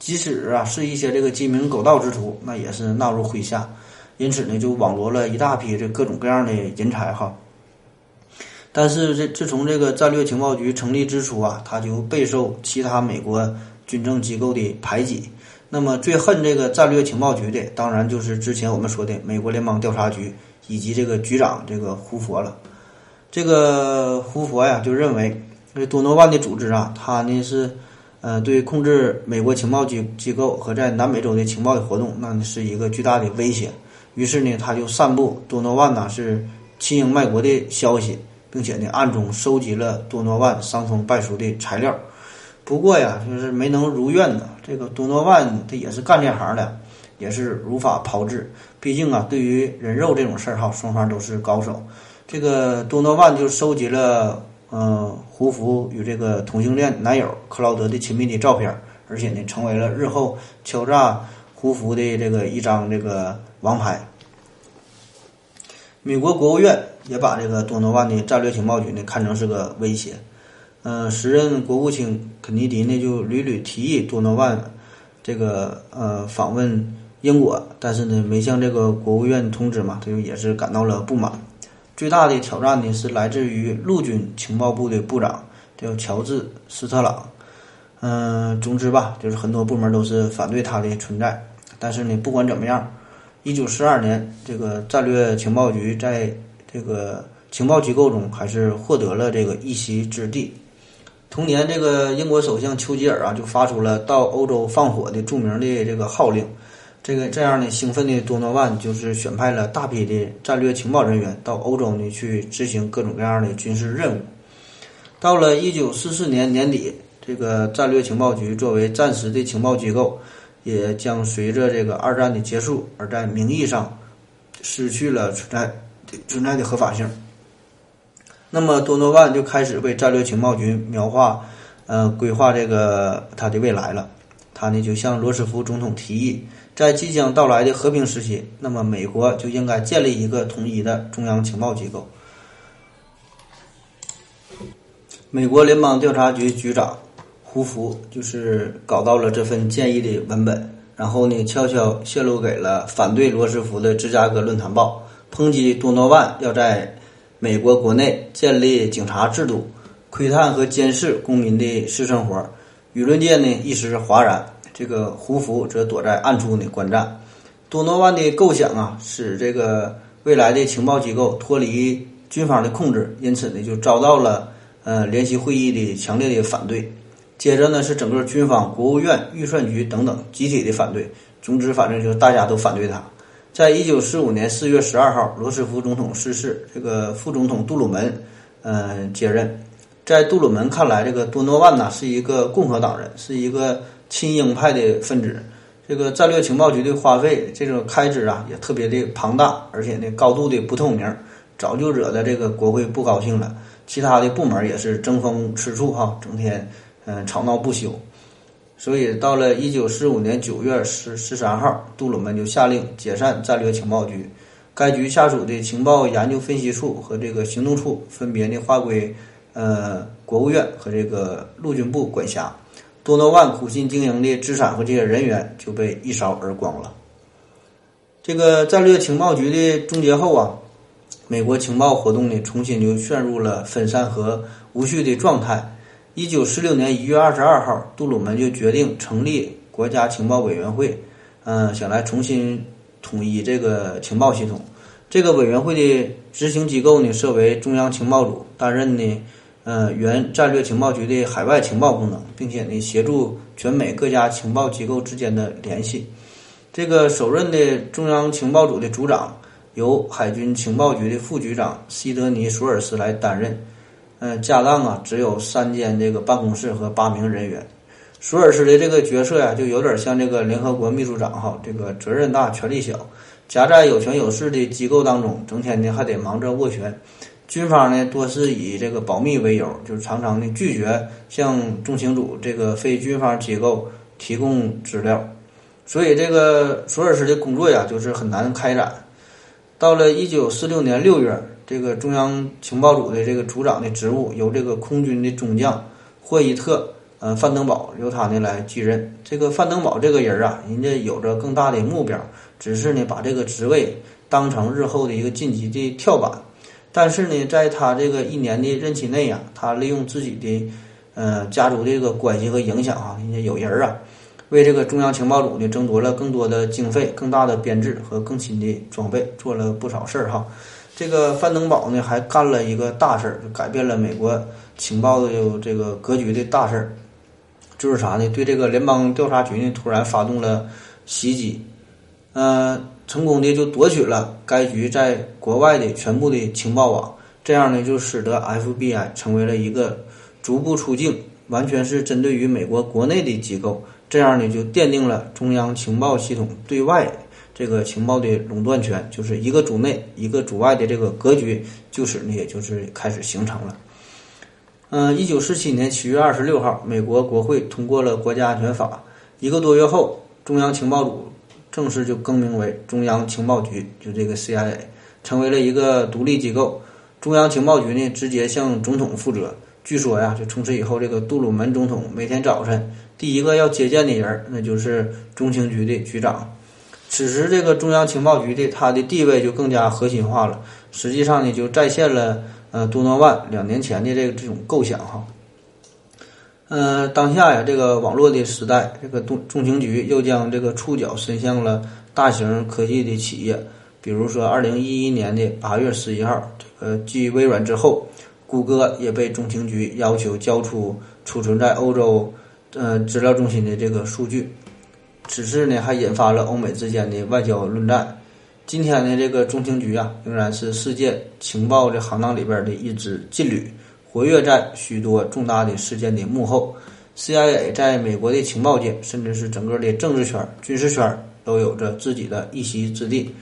即使啊是一些这个鸡鸣狗盗之徒，那也是纳入麾下。因此呢，就网罗了一大批这各种各样的人才哈。但是这自从这个战略情报局成立之初啊，他就备受其他美国军政机构的排挤。那么最恨这个战略情报局的，当然就是之前我们说的美国联邦调查局以及这个局长这个胡佛了。这个胡佛呀，就认为这多诺万的组织啊，他呢是呃对控制美国情报机机构和在南美洲的情报的活动，那是一个巨大的威胁。于是呢，他就散布多诺万呐是亲英卖国的消息。并且呢，暗中收集了多诺万伤风败俗的材料。不过呀，就是没能如愿呢。这个多诺万他也是干这行的，也是如法炮制。毕竟啊，对于人肉这种事儿哈，双方都是高手。这个多诺万就收集了嗯胡福与这个同性恋男友克劳德的亲密的照片，而且呢，成为了日后敲诈胡福的这个一张这个王牌。美国国务院也把这个多诺万的战略情报局呢看成是个威胁，嗯，时任国务卿肯尼迪呢就屡屡提议多诺万这个呃访问英国，但是呢没向这个国务院通知嘛，他就也是感到了不满。最大的挑战呢是来自于陆军情报部的部长叫乔治斯特朗，嗯，总之吧，就是很多部门都是反对他的存在。但是呢，不管怎么样，一九四二年，这个战略情报局在这个情报机构中还是获得了这个一席之地。同年，这个英国首相丘吉尔啊，就发出了到欧洲放火的著名的这个号令。这个这样呢，兴奋的多诺万就是选派了大批的战略情报人员到欧洲呢去执行各种各样的军事任务。到了一九四四年年底，这个战略情报局作为暂时的情报机构，也将随着这个二战的结束而在名义上失去了存在存在的合法性。那么多诺万就开始为战略情报局描画，呃，规划这个他的未来了。他呢就向罗斯福总统提议。在即将到来的和平时期，那么美国就应该建立一个统一的中央情报机构。美国联邦调查局局长胡佛就是搞到了这份建议的文本，然后呢，悄悄泄露给了反对罗斯福的《芝加哥论坛报》，抨击多诺万要在美国国内建立警察制度，窥探和监视公民的私生活。舆论界呢一时哗然。这个胡佛则躲在暗处呢观战。多诺万的构想啊，使这个未来的情报机构脱离军方的控制，因此呢就遭到了呃联席会议的强烈的反对。接着呢是整个军方、国务院、预算局等等集体的反对。总之，反正就是大家都反对他。在一九四五年四月十二号，罗斯福总统逝世，这个副总统杜鲁门嗯接任。在杜鲁门看来，这个多诺万呢是一个共和党人，是一个。亲英派的分子，这个战略情报局的花费，这种开支啊也特别的庞大，而且呢高度的不透明，早就惹得这个国会不高兴了。其他的部门也是争风吃醋哈，整天嗯吵闹不休。所以到了一九四五年九月十十三号，杜鲁门就下令解散战略情报局，该局下属的情报研究分析处和这个行动处分别呢划归呃国务院和这个陆军部管辖。多诺万苦心经营的资产和这些人员就被一扫而光了。这个战略情报局的终结后啊，美国情报活动呢重新就陷入了分散和无序的状态。一九四六年一月二十二号，杜鲁门就决定成立国家情报委员会，嗯，想来重新统一这个情报系统。这个委员会的执行机构呢设为中央情报组，担任呢。呃，原战略情报局的海外情报功能，并且呢，协助全美各家情报机构之间的联系。这个首任的中央情报组的组长由海军情报局的副局长西德尼·索尔斯来担任。嗯，家当啊，只有三间这个办公室和八名人员。索尔斯的这个角色呀，就有点像这个联合国秘书长哈，这个责任大，权力小，夹在有权有势的机构当中，整天呢还得忙着斡旋。军方呢，多是以这个保密为由，就是常常的拒绝向中情组这个非军方机构提供资料，所以这个索尔斯的工作呀，就是很难开展。到了一九四六年六月，这个中央情报组的这个组长的职务由这个空军的中将霍伊特，呃，范登堡由他呢来继任。这个范登堡这个人啊，人家有着更大的目标，只是呢把这个职位当成日后的一个晋级的跳板。但是呢，在他这个一年的任期内啊，他利用自己的，呃，家族的这个关系和影响啊，人家有人啊，为这个中央情报组呢争夺了更多的经费、更大的编制和更新的装备，做了不少事儿哈。这个范登堡呢还干了一个大事儿，改变了美国情报的这个格局的大事儿，就是啥呢？对这个联邦调查局呢突然发动了袭击，嗯。成功的就夺取了该局在国外的全部的情报网，这样呢就使得 FBI 成为了一个逐步出境、完全是针对于美国国内的机构，这样呢就奠定了中央情报系统对外这个情报的垄断权，就是一个主内一个主外的这个格局，就是呢也就是开始形成了。嗯，一九四七年七月二十六号，美国国会通过了国家安全法，一个多月后，中央情报组。正式就更名为中央情报局，就这个 CIA，成为了一个独立机构。中央情报局呢，直接向总统负责。据说呀，就从此以后，这个杜鲁门总统每天早晨第一个要接见的人，那就是中情局的局长。此时，这个中央情报局的它的地位就更加核心化了。实际上呢，就再现了呃多诺万两年前的这个这种构想哈。呃，当下呀，这个网络的时代，这个中中情局又将这个触角伸向了大型科技的企业，比如说，二零一一年的八月十一号，这个继微软之后，谷歌也被中情局要求交出储存在欧洲呃资料中心的这个数据。此事呢，还引发了欧美之间的外交论战。今天的这个中情局啊，仍然是世界情报的行当里边的一支劲旅。活跃在许多重大的事件的幕后，CIA 在美国的情报界，甚至是整个的政治圈、军事圈，都有着自己的一席之地。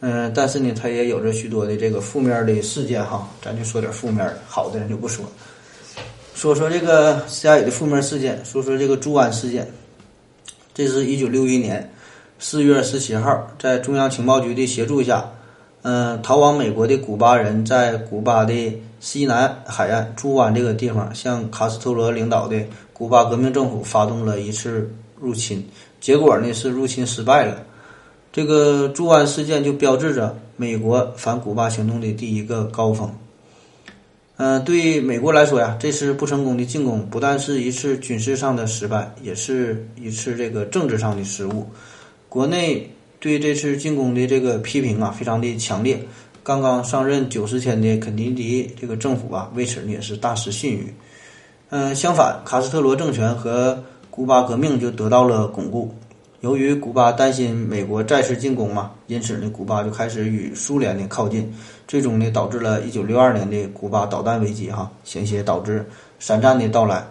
嗯，但是呢，它也有着许多的这个负面的事件哈。咱就说点负面的，好的就不说。说说这个 CIA 的负面事件，说说这个朱安事件。这是一九六一年四月十七号，在中央情报局的协助下，嗯，逃往美国的古巴人在古巴的。西南海岸朱湾这个地方，向卡斯特罗领导的古巴革命政府发动了一次入侵，结果呢是入侵失败了。这个朱湾事件就标志着美国反古巴行动的第一个高峰。嗯，对美国来说呀，这次不成功的进攻不但是一次军事上的失败，也是一次这个政治上的失误。国内对这次进攻的这个批评啊，非常的强烈。刚刚上任九十天的肯尼迪这个政府啊，为此呢也是大失信誉。嗯，相反，卡斯特罗政权和古巴革命就得到了巩固。由于古巴担心美国再次进攻嘛，因此呢，古巴就开始与苏联的靠近，最终呢，导致了一九六二年的古巴导弹危机哈，险些导致三战的到来。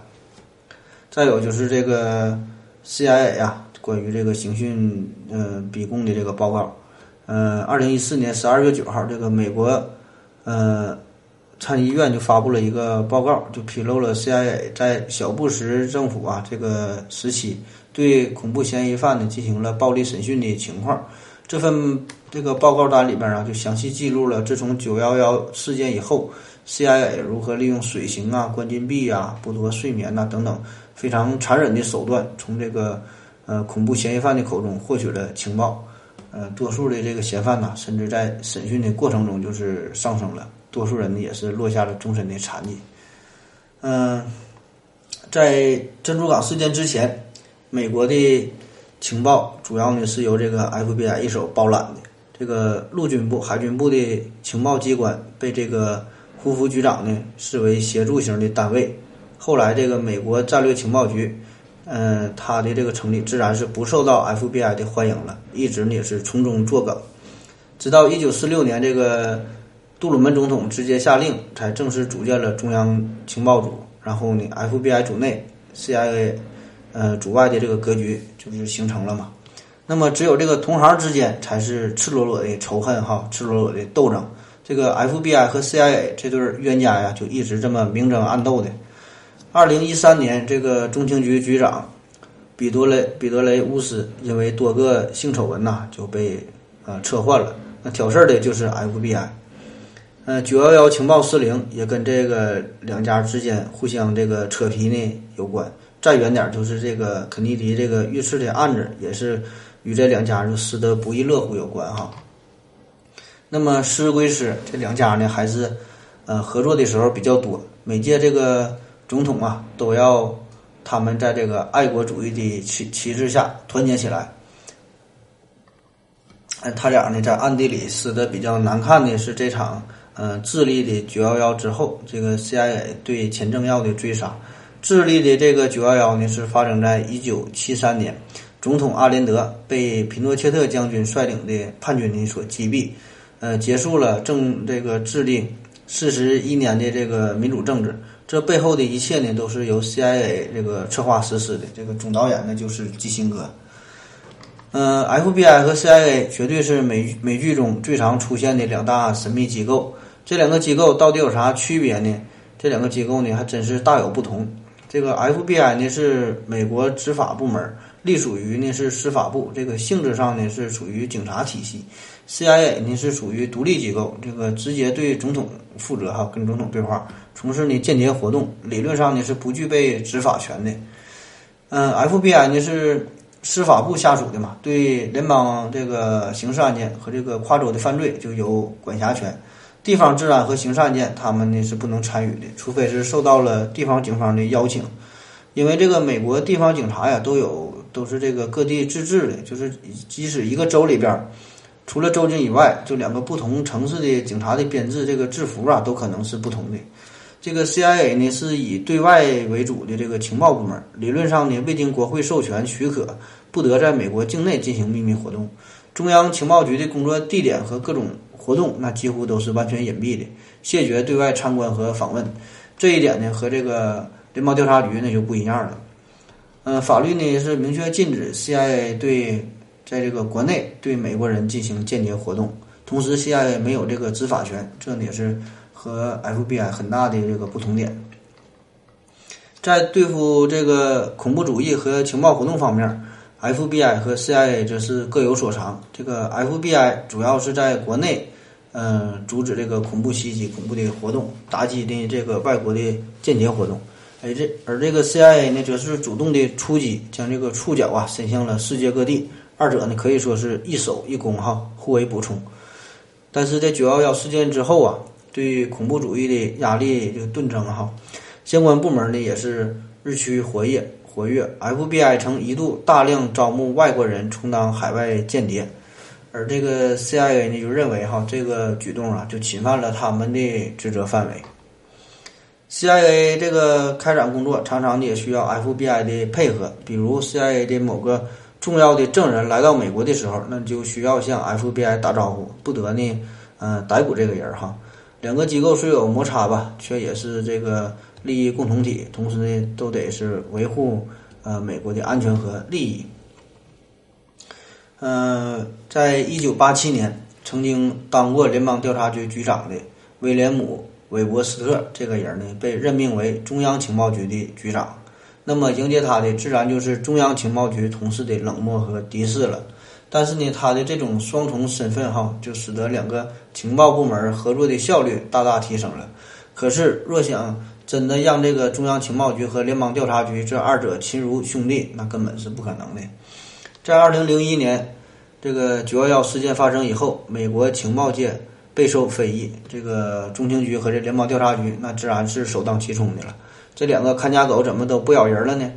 再有就是这个 CIA 啊，关于这个刑讯嗯逼供的这个报告。嗯，二零一四年十二月九号，这个美国，呃，参议院就发布了一个报告，就披露了 CIA 在小布什政府啊这个时期对恐怖嫌疑犯呢进行了暴力审讯的情况。这份这个报告单里边啊，就详细记录了自从九幺幺事件以后，CIA 如何利用水刑啊、关禁闭啊、剥夺睡眠呐等等非常残忍的手段，从这个呃恐怖嫌疑犯的口中获取了情报。呃，多数的这个嫌犯呢，甚至在审讯的过程中就是丧生了，多数人呢也是落下了终身的残疾。嗯，在珍珠港事件之前，美国的情报主要呢是由这个 FBI 一手包揽的，这个陆军部、海军部的情报机关被这个胡佛局长呢视为协助型的单位。后来，这个美国战略情报局。嗯，他的这个成立自然是不受到 FBI 的欢迎了，一直呢也是从中作梗，直到一九四六年，这个杜鲁门总统直接下令，才正式组建了中央情报组，然后呢，FBI 组内，CIA，呃，主外的这个格局就是形成了嘛。那么，只有这个同行之间才是赤裸裸的仇恨哈，赤裸裸的斗争。这个 FBI 和 CIA 这对冤家呀，就一直这么明争暗斗的。二零一三年，这个中情局局长彼得雷彼得雷乌斯因为多个性丑闻呐，就被呃撤换了。那挑事儿的就是 FBI。呃，九幺幺情报失灵也跟这个两家之间互相这个扯皮呢有关。再远点就是这个肯尼迪这个遇刺的案子，也是与这两家就死得不亦乐乎有关哈。那么失归失，这两家呢还是呃合作的时候比较多。每届这个。总统啊，都要他们在这个爱国主义的旗旗帜下团结起来。他俩呢在暗地里死的比较难看的是这场嗯智利的九幺幺之后，这个 CIA 对钱正耀的追杀。智利的这个九幺幺呢是发生在一九七三年，总统阿连德被皮诺切特将军率领的叛军呢所击毙，呃，结束了政这个智利四十一年的这个民主政治。这背后的一切呢，都是由 CIA 这个策划实施的。这个总导演呢，就是基辛格。嗯，FBI 和 CIA 绝对是美美剧中最常出现的两大神秘机构。这两个机构到底有啥区别呢？这两个机构呢，还真是大有不同。这个 FBI 呢是美国执法部门，隶属于呢是司法部，这个性质上呢是属于警察体系。CIA 呢是属于独立机构，这个直接对总统负责哈，跟总统对话。从事呢间谍活动，理论上呢是不具备执法权的。嗯，FBI 呢是司法部下属的嘛，对联邦这个刑事案件和这个跨州的犯罪就有管辖权。地方治安和刑事案件，他们呢是不能参与的，除非是受到了地方警方的邀请。因为这个美国地方警察呀，都有都是这个各地自治的，就是即使一个州里边，除了州警以外，就两个不同城市的警察的编制，这个制服啊，都可能是不同的。这个 CIA 呢是以对外为主的这个情报部门，理论上呢未经国会授权许可，不得在美国境内进行秘密活动。中央情报局的工作地点和各种活动，那几乎都是完全隐蔽的，谢绝对外参观和访问。这一点呢和这个联邦调查局那就不一样了。呃，法律呢是明确禁止 CIA 对在这个国内对美国人进行间谍活动，同时 CIA 没有这个执法权，这也是。和 FBI 很大的这个不同点，在对付这个恐怖主义和情报活动方面，FBI 和 CIA 则是各有所长。这个 FBI 主要是在国内，嗯，阻止这个恐怖袭击、恐怖的活动，打击的这个外国的间谍活动。而这而这个 CIA 呢，则是主动的出击，将这个触角啊伸向了世界各地。二者呢，可以说是一守一攻，哈，互为补充。但是在九幺幺事件之后啊。对恐怖主义的压力就顿增哈，相关部门呢也是日趋活跃活跃。FBI 曾一度大量招募外国人充当海外间谍，而这个 CIA 呢就认为哈这个举动啊就侵犯了他们的职责范围。CIA 这个开展工作常常也需要 FBI 的配合，比如 CIA 的某个重要的证人来到美国的时候，那就需要向 FBI 打招呼，不得呢嗯逮捕这个人哈。两个机构虽有摩擦吧，却也是这个利益共同体，同时呢，都得是维护呃美国的安全和利益。嗯，在一九八七年，曾经当过联邦调查局局长的威廉姆·韦伯斯特这个人呢，被任命为中央情报局的局长。那么迎接他的，自然就是中央情报局同事的冷漠和敌视了。但是呢，他的这种双重身份哈，就使得两个情报部门合作的效率大大提升了。可是，若想真的让这个中央情报局和联邦调查局这二者亲如兄弟，那根本是不可能的。在二零零一年这个九幺幺事件发生以后，美国情报界备受非议，这个中情局和这联邦调查局那自然是首当其冲的了。这两个看家狗怎么都不咬人了呢？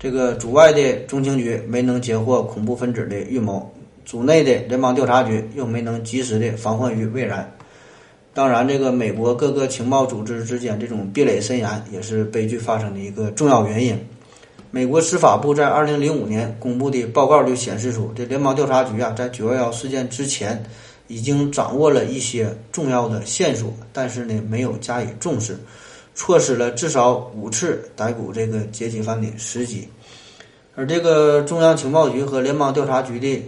这个主外的中情局没能截获恐怖分子的预谋，组内的联邦调查局又没能及时的防患于未然。当然，这个美国各个情报组织之间这种壁垒森严，也是悲剧发生的一个重要原因。美国司法部在二零零五年公布的报告就显示出，这联邦调查局啊，在九幺幺事件之前已经掌握了一些重要的线索，但是呢，没有加以重视。错失了至少五次逮捕这个劫机犯的时机，而这个中央情报局和联邦调查局的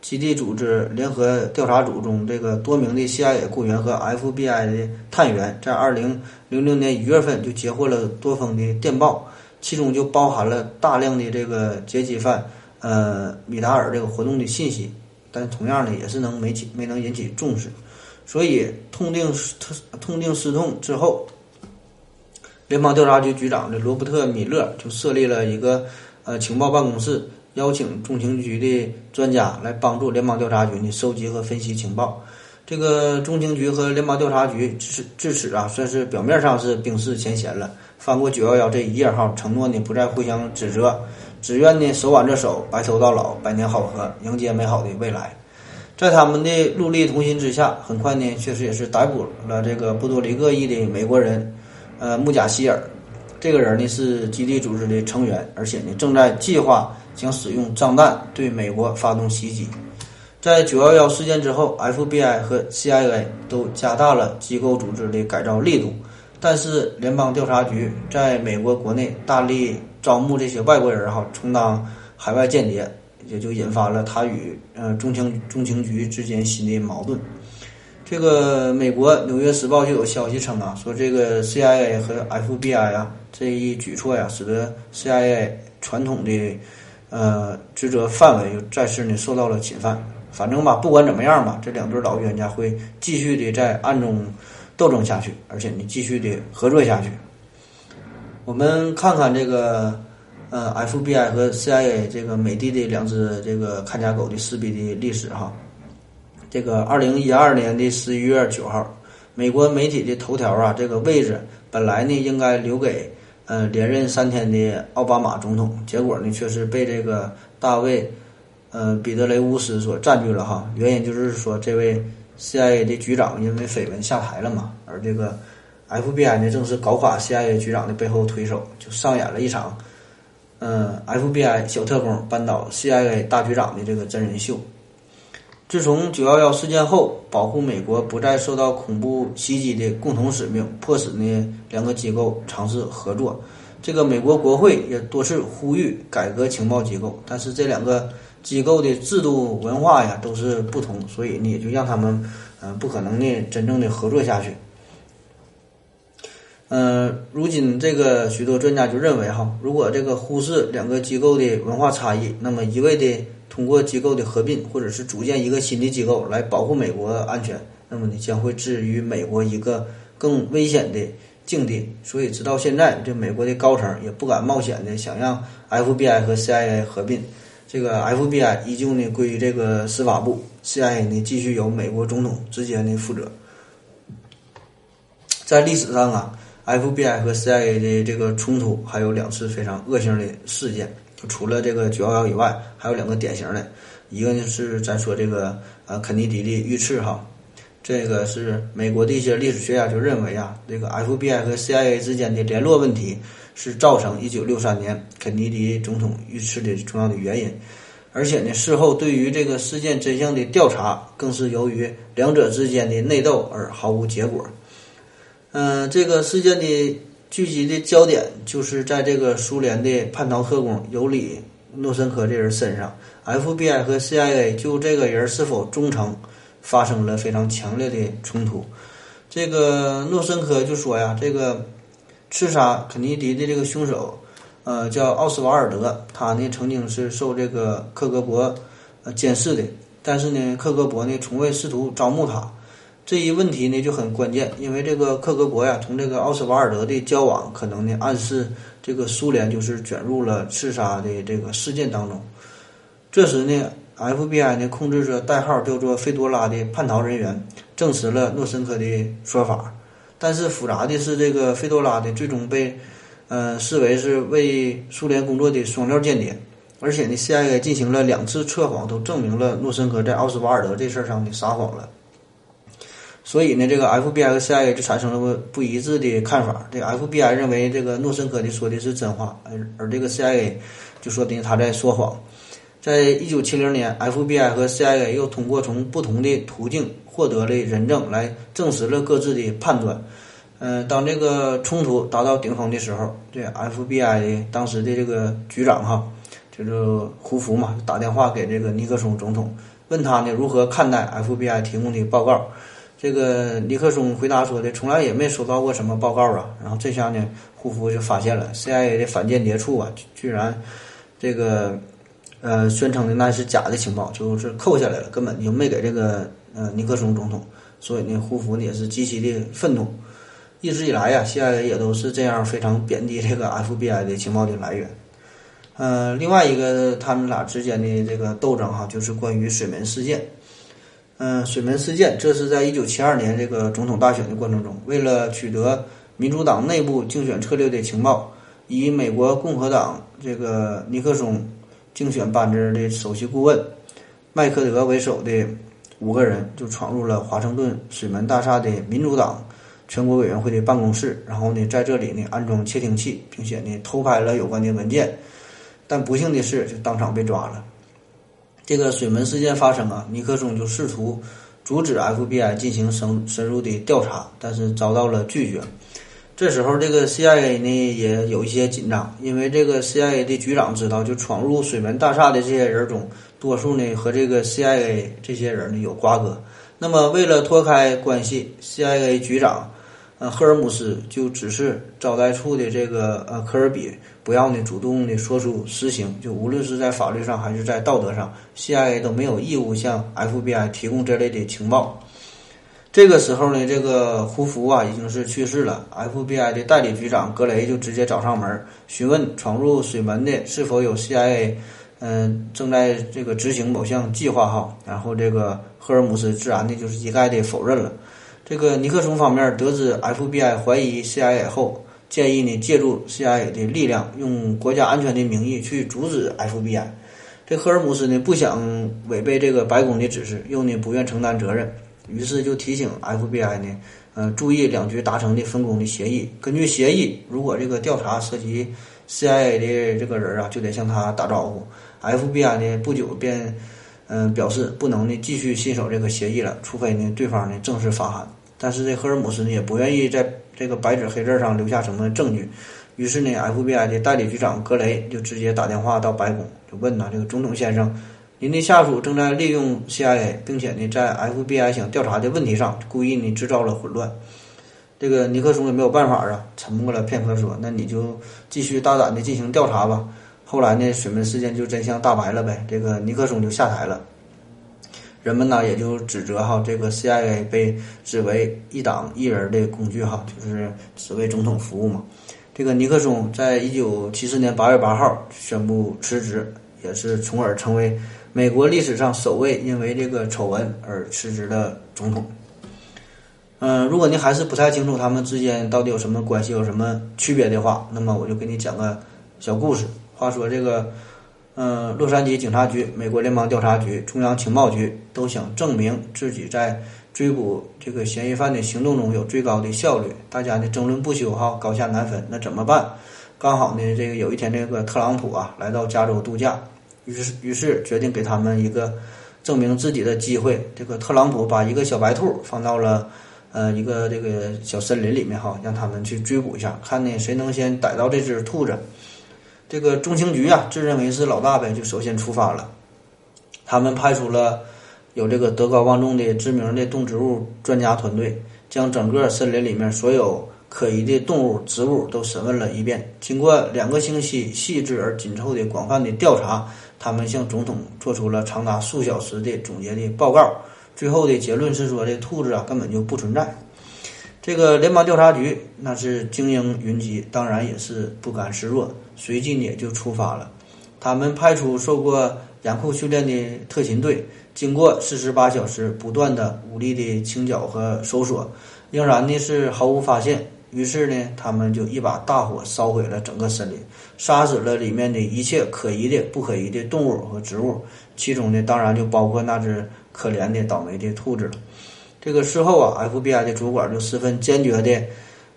基地组织联合调查组中，这个多名的 CIA 雇员和 FBI 的探员，在二零零零年一月份就截获了多封的电报，其中就包含了大量的这个劫机犯呃米达尔这个活动的信息，但同样呢，也是能没起没能引起重视，所以痛定思痛定思痛之后。联邦调查局局长的罗伯特·米勒就设立了一个呃情报办公室，邀请中情局的专家来帮助联邦调查局呢收集和分析情报。这个中情局和联邦调查局至至此啊，算是表面上是冰释前嫌了，翻过九幺幺这一页哈，承诺呢不再互相指责，只愿呢手挽着手，白头到老，百年好合，迎接美好的未来。在他们的戮力同心之下，很快呢，确实也是逮捕了这个波多黎各裔的美国人。呃，穆贾希尔这个人呢是基地组织的成员，而且呢正在计划将使用脏弹对美国发动袭击。在九幺幺事件之后，FBI 和 CIA 都加大了机构组织的改造力度，但是联邦调查局在美国国内大力招募这些外国人哈，充当海外间谍，也就引发了他与呃中情中情局之间新的矛盾。这个美国《纽约时报》就有消息称啊，说这个 CIA 和 FBI 啊这一举措呀，使得 CIA 传统的呃职责范围又再次呢受到了侵犯。反正吧，不管怎么样吧，这两对老冤家会继续的在暗中斗争下去，而且呢继续的合作下去。我们看看这个呃 FBI 和 CIA 这个美帝的两只这个看家狗的撕逼的历史哈。这个二零一二年的十一月九号，美国媒体的头条啊，这个位置本来呢应该留给呃连任三天的奥巴马总统，结果呢却是被这个大卫呃彼得雷乌斯所占据了哈。原因就是说这位 CIA 的局长因为绯闻下台了嘛，而这个 FBI 呢正是搞垮 CIA 局长的背后推手，就上演了一场嗯 FBI 小特工扳倒 CIA 大局长的这个真人秀。自从九幺幺事件后，保护美国不再受到恐怖袭击的共同使命，迫使呢两个机构尝试合作。这个美国国会也多次呼吁改革情报机构，但是这两个机构的制度文化呀都是不同，所以呢也就让他们嗯不可能呢真正的合作下去。嗯，如今这个许多专家就认为哈，如果这个忽视两个机构的文化差异，那么一味的。通过机构的合并，或者是组建一个新的机构来保护美国安全，那么你将会置于美国一个更危险的境地。所以，直到现在，这美国的高层也不敢冒险的想让 FBI 和 CIA 合并。这个 FBI 依旧呢归于这个司法部，CIA 呢继续由美国总统直接呢负责。在历史上啊，FBI 和 CIA 的这个冲突还有两次非常恶性的事件。除了这个九幺幺以外，还有两个典型的，一个呢是咱说这个呃肯尼迪的遇刺哈，这个是美国的一些历史学家就认为啊，这个 FBI 和 CIA 之间的联络问题是造成一九六三年肯尼迪总统遇刺的重要的原因，而且呢事后对于这个事件真相的调查，更是由于两者之间的内斗而毫无结果。嗯，这个事件的。聚集的焦点就是在这个苏联的叛逃特工尤里诺申科这人身上，FBI 和 CIA 就这个人是否忠诚发生了非常强烈的冲突。这个诺申科就说呀，这个刺杀肯尼迪的这个凶手，呃，叫奥斯瓦尔德，他呢曾经是受这个克格勃呃监视的，但是呢，克格勃呢从未试图招募他。这一问题呢就很关键，因为这个克格勃呀，同这个奥斯瓦尔德的交往，可能呢暗示这个苏联就是卷入了刺杀的这个事件当中。这时呢，FBI 呢控制着代号叫做费多拉的叛逃人员，证实了诺申科的说法。但是复杂的是，这个费多拉的最终被呃视为是为苏联工作的双料间谍，而且呢，CIA 进行了两次测谎，都证明了诺申科在奥斯瓦尔德这事儿上呢撒谎了。所以呢，这个 FBI 和 CIA 就产生了不不一致的看法。这个 FBI 认为这个诺申科的说的是真话，而而这个 CIA 就说的他在说谎。在一九七零年，FBI 和 CIA 又通过从不同的途径获得了人证，来证实了各自的判断。嗯，当这个冲突达到顶峰的时候，这 FBI 的当时的这个局长哈，就是胡佛嘛，打电话给这个尼克松总统，问他呢如何看待 FBI 提供的报告。这个尼克松回答说的，从来也没收到过什么报告啊。然后这下呢，胡佛就发现了 CIA 的反间谍处啊，居然这个呃宣称的那是假的情报，就是扣下来了，根本就没给这个呃尼克松总统。所以呢，胡佛呢也是极其的愤怒。一直以来呀，CIA 也都是这样非常贬低这个 FBI 的情报的来源。呃，另外一个他们俩之间的这个斗争哈，就是关于水门事件。嗯，水门事件，这是在一九七二年这个总统大选的过程中，为了取得民主党内部竞选策略的情报，以美国共和党这个尼克松竞选班子的首席顾问麦克德为首的五个人，就闯入了华盛顿水门大厦的民主党全国委员会的办公室，然后呢，在这里呢安装窃听器，并且呢偷拍了有关的文件，但不幸的是，就当场被抓了。这个水门事件发生啊，尼克松就试图阻止 FBI 进行深深入的调查，但是遭到了拒绝。这时候，这个 CIA 呢也有一些紧张，因为这个 CIA 的局长知道，就闯入水门大厦的这些人中，多数呢和这个 CIA 这些人呢有瓜葛。那么，为了脱开关系，CIA 局长。呃，赫尔姆斯就指示招待处的这个呃科尔比，不要呢主动的说出实情，就无论是在法律上还是在道德上，CIA 都没有义务向 FBI 提供这类的情报。这个时候呢，这个胡福啊已经是去世了，FBI 的代理局长格雷就直接找上门询问闯入水门的是否有 CIA，嗯，正在这个执行某项计划哈，然后这个赫尔姆斯自然的就是一概的否认了。这个尼克松方面得知 FBI 怀疑 CIA 后，建议呢借助 CIA 的力量，用国家安全的名义去阻止 FBI。这赫尔姆斯呢不想违背这个白宫的指示，又呢不愿承担责任，于是就提醒 FBI 呢，呃，注意两局达成的分工的协议。根据协议，如果这个调查涉及 CIA 的这个人啊，就得向他打招呼。FBI 呢不久便，嗯，表示不能呢继续信守这个协议了，除非呢对方呢正式发函。但是这赫尔姆斯呢也不愿意在这个白纸黑字上留下什么证据，于是呢，FBI 的代理局长格雷就直接打电话到白宫，就问呐：“这个总统先生，您的下属正在利用 CIA，并且呢，在 FBI 想调查的问题上故意呢制造了混乱。”这个尼克松也没有办法啊，沉默了片刻，说：“那你就继续大胆的进行调查吧。”后来呢，水门事件就真相大白了呗，这个尼克松就下台了。人们呢也就指责哈，这个 CIA 被指为一党一人的工具哈，就是只为总统服务嘛。这个尼克松在一九七四年八月八号宣布辞职，也是从而成为美国历史上首位因为这个丑闻而辞职的总统。嗯，如果您还是不太清楚他们之间到底有什么关系、有什么区别的话，那么我就给你讲个小故事。话说这个。嗯，洛杉矶警察局、美国联邦调查局、中央情报局都想证明自己在追捕这个嫌疑犯的行动中有最高的效率，大家呢争论不休哈，高下难分。那怎么办？刚好呢，这个有一天这个特朗普啊来到加州度假，于是于是决定给他们一个证明自己的机会。这个特朗普把一个小白兔放到了呃一个这个小森林里面哈，让他们去追捕一下，看呢谁能先逮到这只兔子。这个中情局啊，自认为是老大呗，就首先出发了。他们派出了有这个德高望重的知名的动植物专家团队，将整个森林里面所有可疑的动物、植物都审问了一遍。经过两个星期细致而紧凑的广泛的调查，他们向总统做出了长达数小时的总结的报告。最后的结论是说，这兔子啊根本就不存在。这个联邦调查局那是精英云集，当然也是不甘示弱。随即也就出发了，他们派出受过严酷训练的特勤队，经过四十八小时不断的武力的清剿和搜索，仍然呢是毫无发现。于是呢，他们就一把大火烧毁了整个森林，杀死了里面的一切可疑的、不可疑的动物和植物，其中呢当然就包括那只可怜的倒霉的兔子了。这个事后啊，FBI 的主管就十分坚决的。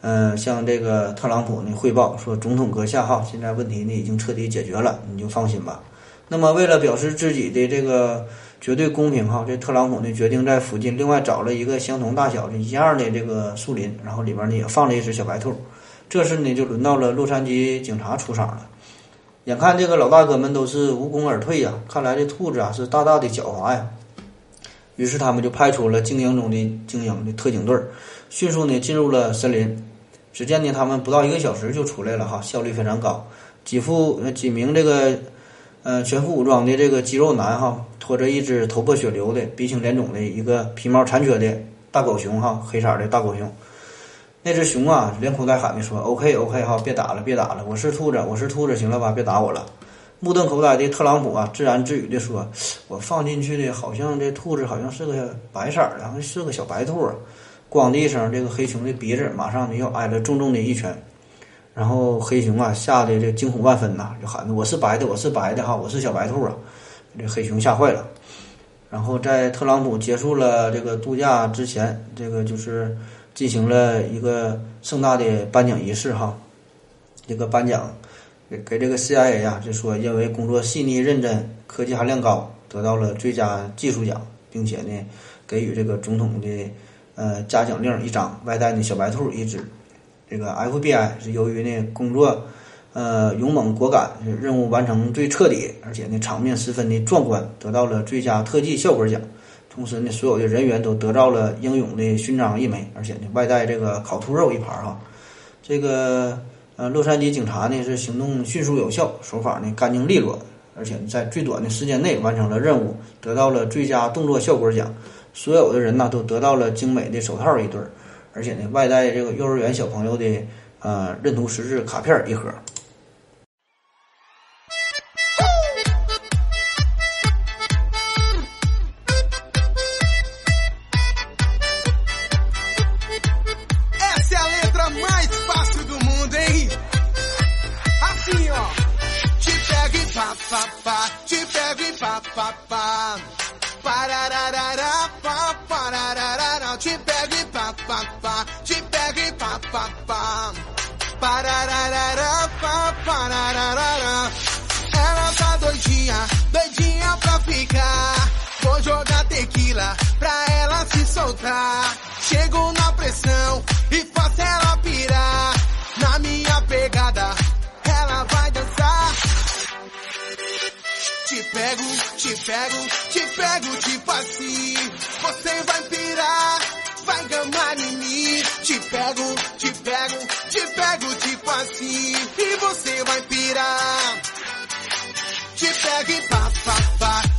嗯，向这个特朗普呢汇报说，总统阁下哈，现在问题呢已经彻底解决了，你就放心吧。那么，为了表示自己的这个绝对公平哈，这特朗普呢决定在附近另外找了一个相同大小的一样的这个树林，然后里边呢也放了一只小白兔。这时呢就轮到了洛杉矶警察出场了。眼看这个老大哥们都是无功而退呀，看来这兔子啊是大大的狡猾呀。于是他们就派出了精英中的精英的特警队，迅速呢进入了森林。只见呢，他们不到一个小时就出来了哈，效率非常高。几副呃几名这个呃全副武装的这个肌肉男哈，拖着一只头破血流的、鼻青脸肿的一个皮毛残缺的大狗熊哈，黑色的大狗熊。那只熊啊，连哭带喊的说：“OK OK 哈，别打了，别打了，我是兔子，我是兔子，行了吧，别打我了。”目瞪口呆的特朗普啊，自言自语的说：“我放进去的好像这兔子好像是个白色儿的，是个小白兔啊。”咣的一声，这个黑熊的鼻子马上就挨了重重的一拳，然后黑熊啊吓得这惊恐万分呐，就喊：“我是白的，我是白的哈，我是小白兔啊！”这黑熊吓坏了。然后在特朗普结束了这个度假之前，这个就是进行了一个盛大的颁奖仪式哈。这个颁奖给给这个 CIA 啊，就说因为工作细腻认真、科技含量高，得到了最佳技术奖，并且呢给予这个总统的。呃，嘉奖令一张，外带的小白兔一只。这个 FBI 是由于呢工作，呃勇猛果敢，任务完成最彻底，而且呢场面十分的壮观，得到了最佳特技效果奖。同时呢，所有的人员都得到了英勇的勋章一枚，而且呢外带这个烤兔肉一盘儿哈。这个呃洛杉矶警察呢是行动迅速有效，手法呢干净利落，而且在最短的时间内完成了任务，得到了最佳动作效果奖。所有的人呢，都得到了精美的手套一对儿，而且呢，外带这个幼儿园小朋友的呃认图识字卡片一盒。Te pego e pá, pá, pá, te pego e pá, pá, pá. Parararará, pá. Ela tá doidinha, doidinha pra ficar. Vou jogar tequila pra ela se soltar. te pego, te pego, tipo assim. Você vai pirar, vai gamar em mim. Te pego, te pego, te pego, tipo assim. E você vai pirar. Te pego e pá, pá, pá.